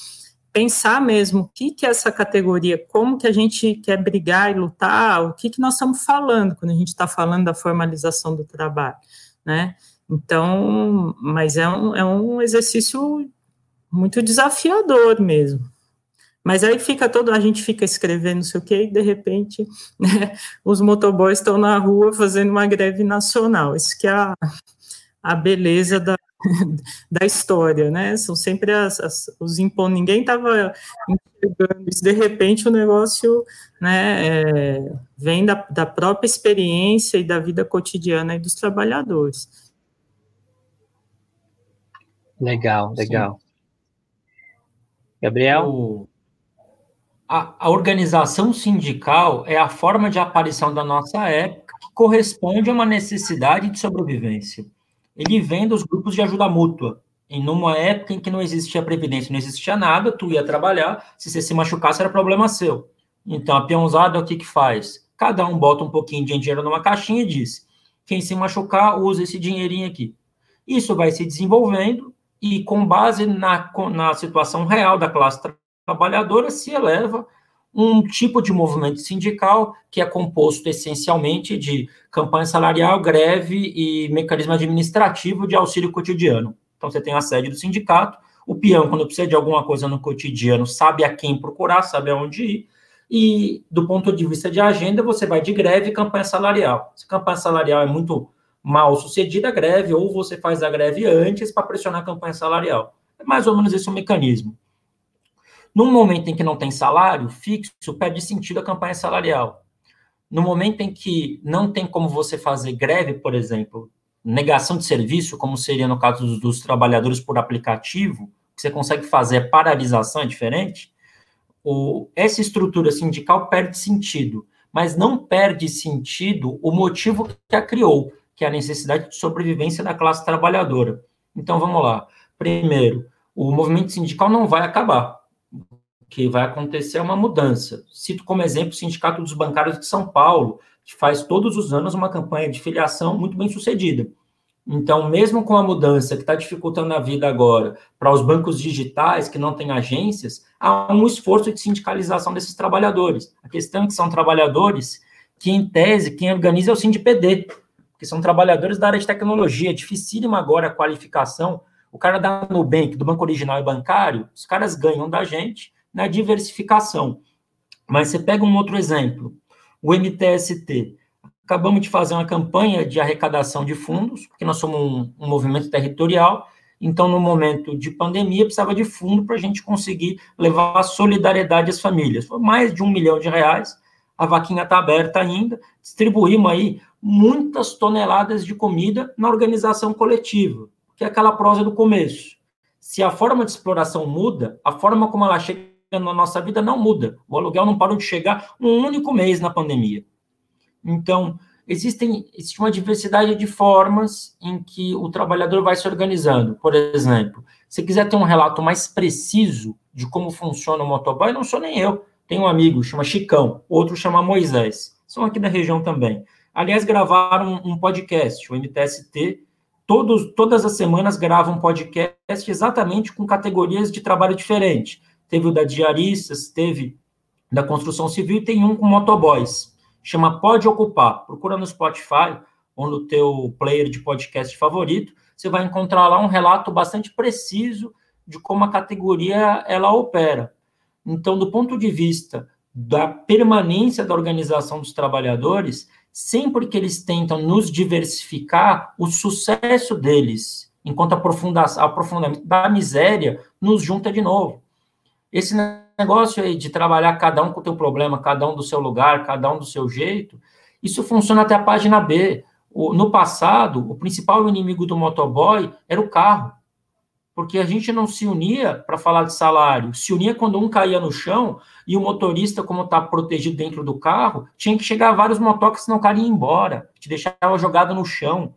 pensar mesmo o que que é essa categoria, como que a gente quer brigar e lutar, o que que nós estamos falando quando a gente está falando da formalização do trabalho, né? Então, mas é um, é um exercício muito desafiador mesmo. Mas aí fica todo, a gente fica escrevendo não sei o quê, e de repente né, os motoboys estão na rua fazendo uma greve nacional. Isso que é a, a beleza da, da história, né? São sempre as, as os impões, ninguém estava enxergando isso, de repente o negócio né, é, vem da, da própria experiência e da vida cotidiana dos trabalhadores. Legal, legal. Sim. Gabriel? O, a, a, organização sindical é a forma de aparição da nossa época que corresponde a uma necessidade de sobrevivência. Ele vem dos grupos de ajuda mútua. Em uma época em que não existia previdência, não existia nada, tu ia trabalhar, se você se machucasse era problema seu. Então, a peãozada, o que que faz? Cada um bota um pouquinho de dinheiro numa caixinha e diz, quem se machucar, usa esse dinheirinho aqui. Isso vai se desenvolvendo e, com base na, na situação real da classe trabalhadora se eleva um tipo de movimento sindical que é composto essencialmente de campanha salarial, greve e mecanismo administrativo de auxílio cotidiano. Então, você tem a sede do sindicato, o peão, quando precisa de alguma coisa no cotidiano, sabe a quem procurar, sabe aonde ir, e do ponto de vista de agenda, você vai de greve e campanha salarial. Se campanha salarial é muito mal sucedida, a greve, ou você faz a greve antes para pressionar a campanha salarial. É mais ou menos esse o mecanismo. No momento em que não tem salário fixo, perde sentido a campanha salarial. No momento em que não tem como você fazer greve, por exemplo, negação de serviço, como seria no caso dos, dos trabalhadores por aplicativo, que você consegue fazer paralisação, é diferente, o, essa estrutura sindical perde sentido, mas não perde sentido o motivo que a criou, que é a necessidade de sobrevivência da classe trabalhadora. Então, vamos lá. Primeiro, o movimento sindical não vai acabar que vai acontecer uma mudança. Cito como exemplo o Sindicato dos Bancários de São Paulo, que faz todos os anos uma campanha de filiação muito bem sucedida. Então, mesmo com a mudança que está dificultando a vida agora para os bancos digitais que não têm agências, há um esforço de sindicalização desses trabalhadores. A questão é que são trabalhadores que, em tese, quem organiza é o SindPD, que são trabalhadores da área de tecnologia, é dificílima agora a qualificação. O cara da Nubank, do Banco Original e Bancário, os caras ganham da gente, na diversificação. Mas você pega um outro exemplo, o MTST. Acabamos de fazer uma campanha de arrecadação de fundos, porque nós somos um, um movimento territorial, então, no momento de pandemia, precisava de fundo para a gente conseguir levar a solidariedade às famílias. Foi mais de um milhão de reais, a vaquinha está aberta ainda, distribuímos aí muitas toneladas de comida na organização coletiva, que é aquela prosa do começo. Se a forma de exploração muda, a forma como ela chega na nossa vida não muda. O aluguel não parou de chegar um único mês na pandemia. Então, existem, existe uma diversidade de formas em que o trabalhador vai se organizando. Por exemplo, se quiser ter um relato mais preciso de como funciona o motoboy, não sou nem eu. Tem um amigo, chama Chicão, outro chama Moisés. São aqui da região também. Aliás, gravaram um podcast, o MTST. Todos, todas as semanas gravam um podcast exatamente com categorias de trabalho diferentes teve o da diaristas, teve da construção civil e tem um com motoboys. Chama Pode Ocupar. Procura no Spotify ou no teu player de podcast favorito, você vai encontrar lá um relato bastante preciso de como a categoria ela opera. Então, do ponto de vista da permanência da organização dos trabalhadores, sempre que eles tentam nos diversificar, o sucesso deles, enquanto aprofundamento da miséria, nos junta de novo. Esse negócio aí de trabalhar cada um com o teu problema, cada um do seu lugar, cada um do seu jeito, isso funciona até a página B. O, no passado, o principal inimigo do motoboy era o carro. porque a gente não se unia para falar de salário, se unia quando um caía no chão e o motorista, como está protegido dentro do carro, tinha que chegar vários motoques, senão o cara ia embora, te deixava jogado no chão,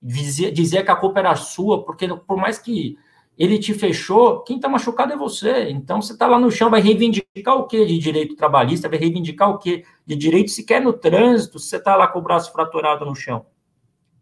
dizia, dizia que a culpa era sua, porque por mais que ele te fechou, quem está machucado é você. Então você está lá no chão, vai reivindicar o que de direito trabalhista, vai reivindicar o que de direito sequer no trânsito, se você está lá com o braço fraturado no chão.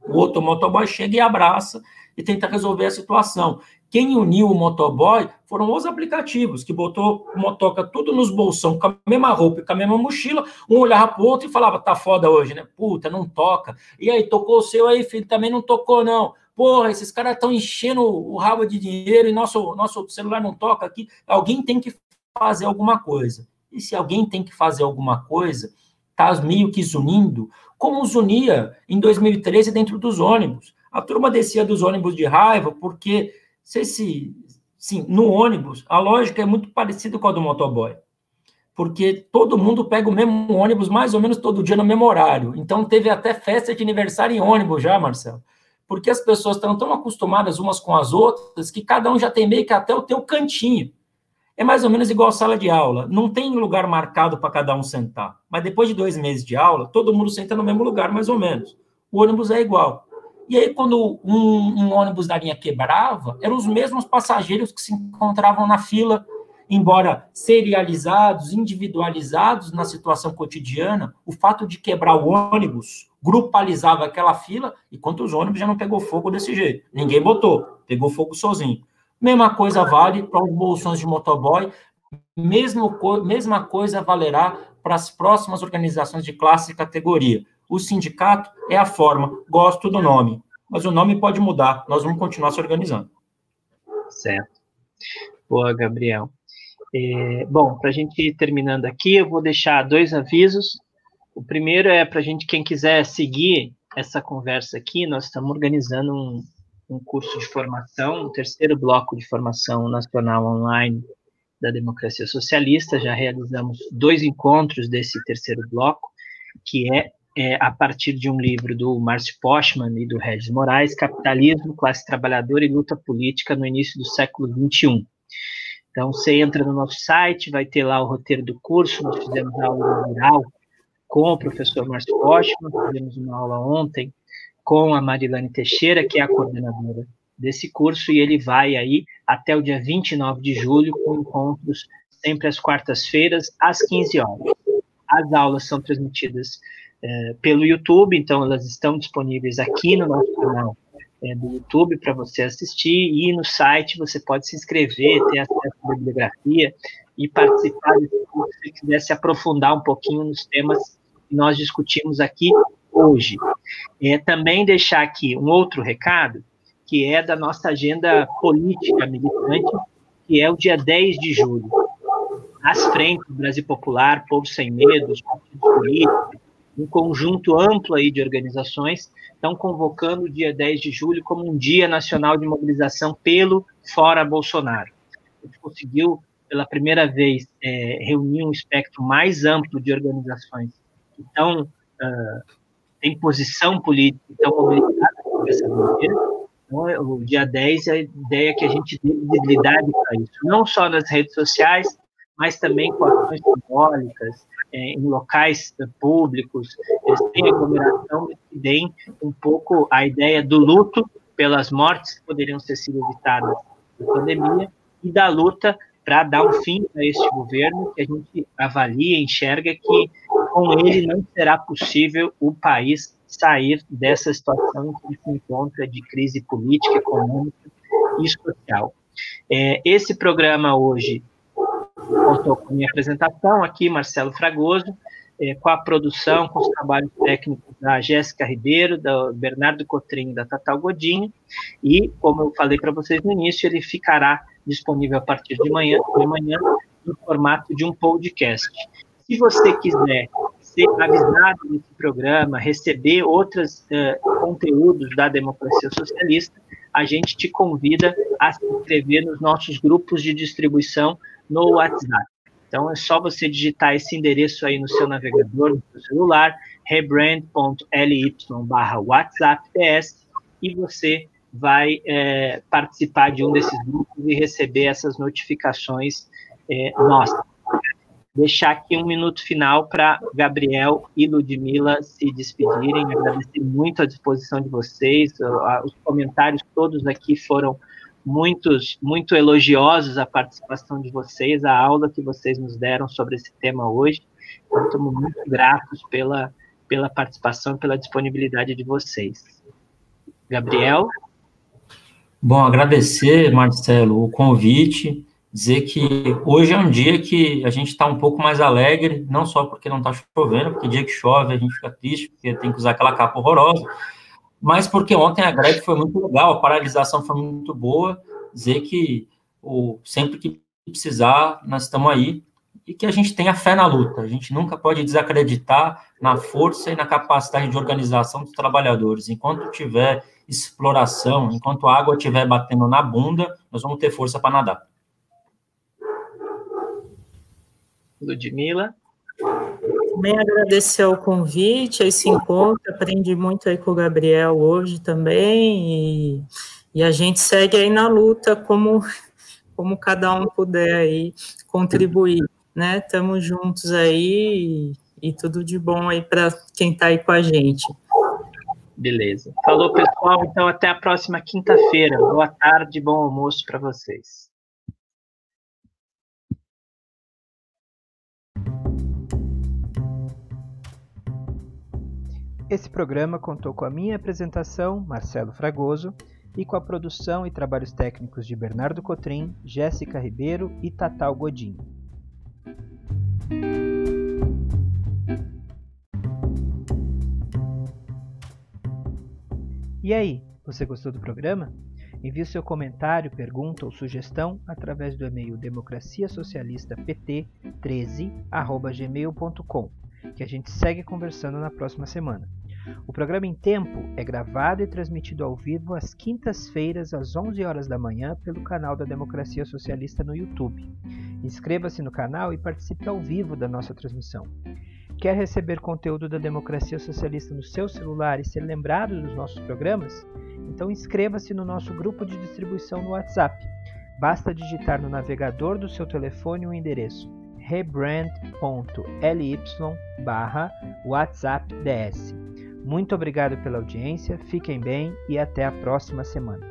O outro motoboy chega e abraça e tenta resolver a situação. Quem uniu o motoboy foram os aplicativos, que botou o motoca tudo nos bolsão, com a mesma roupa e com a mesma mochila, um olhava pro outro e falava, tá foda hoje, né? Puta, não toca. E aí, tocou o seu aí, filho, também não tocou, não. Porra, esses caras estão enchendo o rabo de dinheiro e nosso, nosso celular não toca aqui. Alguém tem que fazer alguma coisa. E se alguém tem que fazer alguma coisa, tá meio que unindo, como os unia em 2013 dentro dos ônibus. A turma descia dos ônibus de raiva porque se esse, sim, no ônibus a lógica é muito parecida com a do motoboy, porque todo mundo pega o mesmo ônibus mais ou menos todo dia no mesmo horário. Então teve até festa de aniversário em ônibus já, Marcelo. Porque as pessoas estão tão acostumadas umas com as outras que cada um já tem meio que até o teu cantinho. É mais ou menos igual sala de aula. Não tem lugar marcado para cada um sentar. Mas depois de dois meses de aula, todo mundo senta no mesmo lugar, mais ou menos. O ônibus é igual. E aí, quando um, um, ônibus da linha quebrava, eram os mesmos passageiros que se encontravam na fila, embora serializados, individualizados na situação cotidiana, o fato de quebrar o ônibus grupalizava aquela fila, enquanto os ônibus já não pegou fogo desse jeito. Ninguém botou, pegou fogo sozinho. Mesma coisa vale para os bolsões de motoboy, mesmo, mesma coisa valerá para as próximas organizações de classe e categoria. O sindicato é a forma, gosto do nome, mas o nome pode mudar, nós vamos continuar se organizando. Certo. Boa, Gabriel. É, bom, para a gente ir terminando aqui, eu vou deixar dois avisos. O primeiro é para a gente, quem quiser seguir essa conversa aqui, nós estamos organizando um, um curso de formação, o um terceiro bloco de formação nacional online da democracia socialista. Já realizamos dois encontros desse terceiro bloco, que é é, a partir de um livro do Márcio Postman e do Regis Moraes, Capitalismo, Classe Trabalhadora e Luta Política no Início do Século XXI. Então, você entra no nosso site, vai ter lá o roteiro do curso, nós fizemos aula geral com o professor Márcio Postman, fizemos uma aula ontem com a Marilane Teixeira, que é a coordenadora desse curso, e ele vai aí até o dia 29 de julho, com encontros sempre às quartas-feiras, às 15 horas. As aulas são transmitidas é, pelo YouTube, então elas estão disponíveis aqui no nosso canal é, do YouTube para você assistir, e no site você pode se inscrever, ter acesso à bibliografia e participar curso se quiser se aprofundar um pouquinho nos temas nós discutimos aqui hoje. É, também deixar aqui um outro recado, que é da nossa agenda política militante, que é o dia 10 de julho. As frentes Brasil Popular, Povo Sem Medo, os partidos políticos, um conjunto amplo aí de organizações estão convocando o dia 10 de julho como um dia nacional de mobilização pelo Fora Bolsonaro. A gente conseguiu, pela primeira vez, é, reunir um espectro mais amplo de organizações que estão, uh, têm posição política, estão mobilizadas por essa bandeira. Então, é, o dia 10 é a ideia que a gente dê visibilidade para isso, não só nas redes sociais, mas também com ações simbólicas, é, em locais é, públicos, sem aglomeração, que deem um pouco a ideia do luto pelas mortes que poderiam ter sido evitadas na pandemia e da luta para dar um fim a este governo que a gente avalia, enxerga que com ele não será possível o país sair dessa situação que se encontra de crise política, econômica e social. É, esse programa hoje contou com a minha apresentação aqui, Marcelo Fragoso, é, com a produção, com os trabalhos técnicos da Jéssica Ribeiro, da Bernardo Cotrim da Tatal Godinho, e, como eu falei para vocês no início, ele ficará disponível a partir de manhã, de manhã no formato de um podcast. Se você quiser ser avisado desse programa, receber outros uh, conteúdos da democracia socialista, a gente te convida a se inscrever nos nossos grupos de distribuição no WhatsApp. Então é só você digitar esse endereço aí no seu navegador, no seu celular, rebrand.ly barra WhatsApp PS, e você vai é, participar de um desses grupos e receber essas notificações é, nossas. Deixar aqui um minuto final para Gabriel e Ludmila se despedirem. Agradecer muito a disposição de vocês. Os comentários todos aqui foram muitos, muito elogiosos a participação de vocês, a aula que vocês nos deram sobre esse tema hoje. Então, estamos muito gratos pela, pela participação, pela disponibilidade de vocês. Gabriel? Bom, agradecer, Marcelo, o convite, dizer que hoje é um dia que a gente está um pouco mais alegre, não só porque não está chovendo, porque dia que chove a gente fica triste, porque tem que usar aquela capa horrorosa, mas porque ontem a greve foi muito legal, a paralisação foi muito boa, dizer que o, sempre que precisar, nós estamos aí, e que a gente tenha fé na luta. A gente nunca pode desacreditar na força e na capacidade de organização dos trabalhadores. Enquanto tiver exploração, enquanto a água estiver batendo na bunda, nós vamos ter força para nadar. Ludmila? Também agradecer o convite, esse encontro, aprendi muito aí com o Gabriel hoje também, e, e a gente segue aí na luta como, como cada um puder aí contribuir né? Estamos juntos aí e, e tudo de bom aí para quem está aí com a gente. Beleza. Falou, pessoal. Então, até a próxima quinta-feira. Boa tarde, bom almoço para vocês. Esse programa contou com a minha apresentação, Marcelo Fragoso, e com a produção e trabalhos técnicos de Bernardo Cotrim, Jéssica Ribeiro e Tatal Godinho. E aí, você gostou do programa? Envie seu comentário, pergunta ou sugestão através do e-mail democraciasocialista.pt13@gmail.com, que a gente segue conversando na próxima semana. O programa em Tempo é gravado e transmitido ao vivo às quintas-feiras às 11 horas da manhã pelo canal da Democracia Socialista no YouTube. Inscreva-se no canal e participe ao vivo da nossa transmissão. Quer receber conteúdo da Democracia Socialista no seu celular e ser lembrado dos nossos programas? Então inscreva-se no nosso grupo de distribuição no WhatsApp. Basta digitar no navegador do seu telefone o endereço rebrand.ly barra WhatsAppDS. Muito obrigado pela audiência, fiquem bem e até a próxima semana.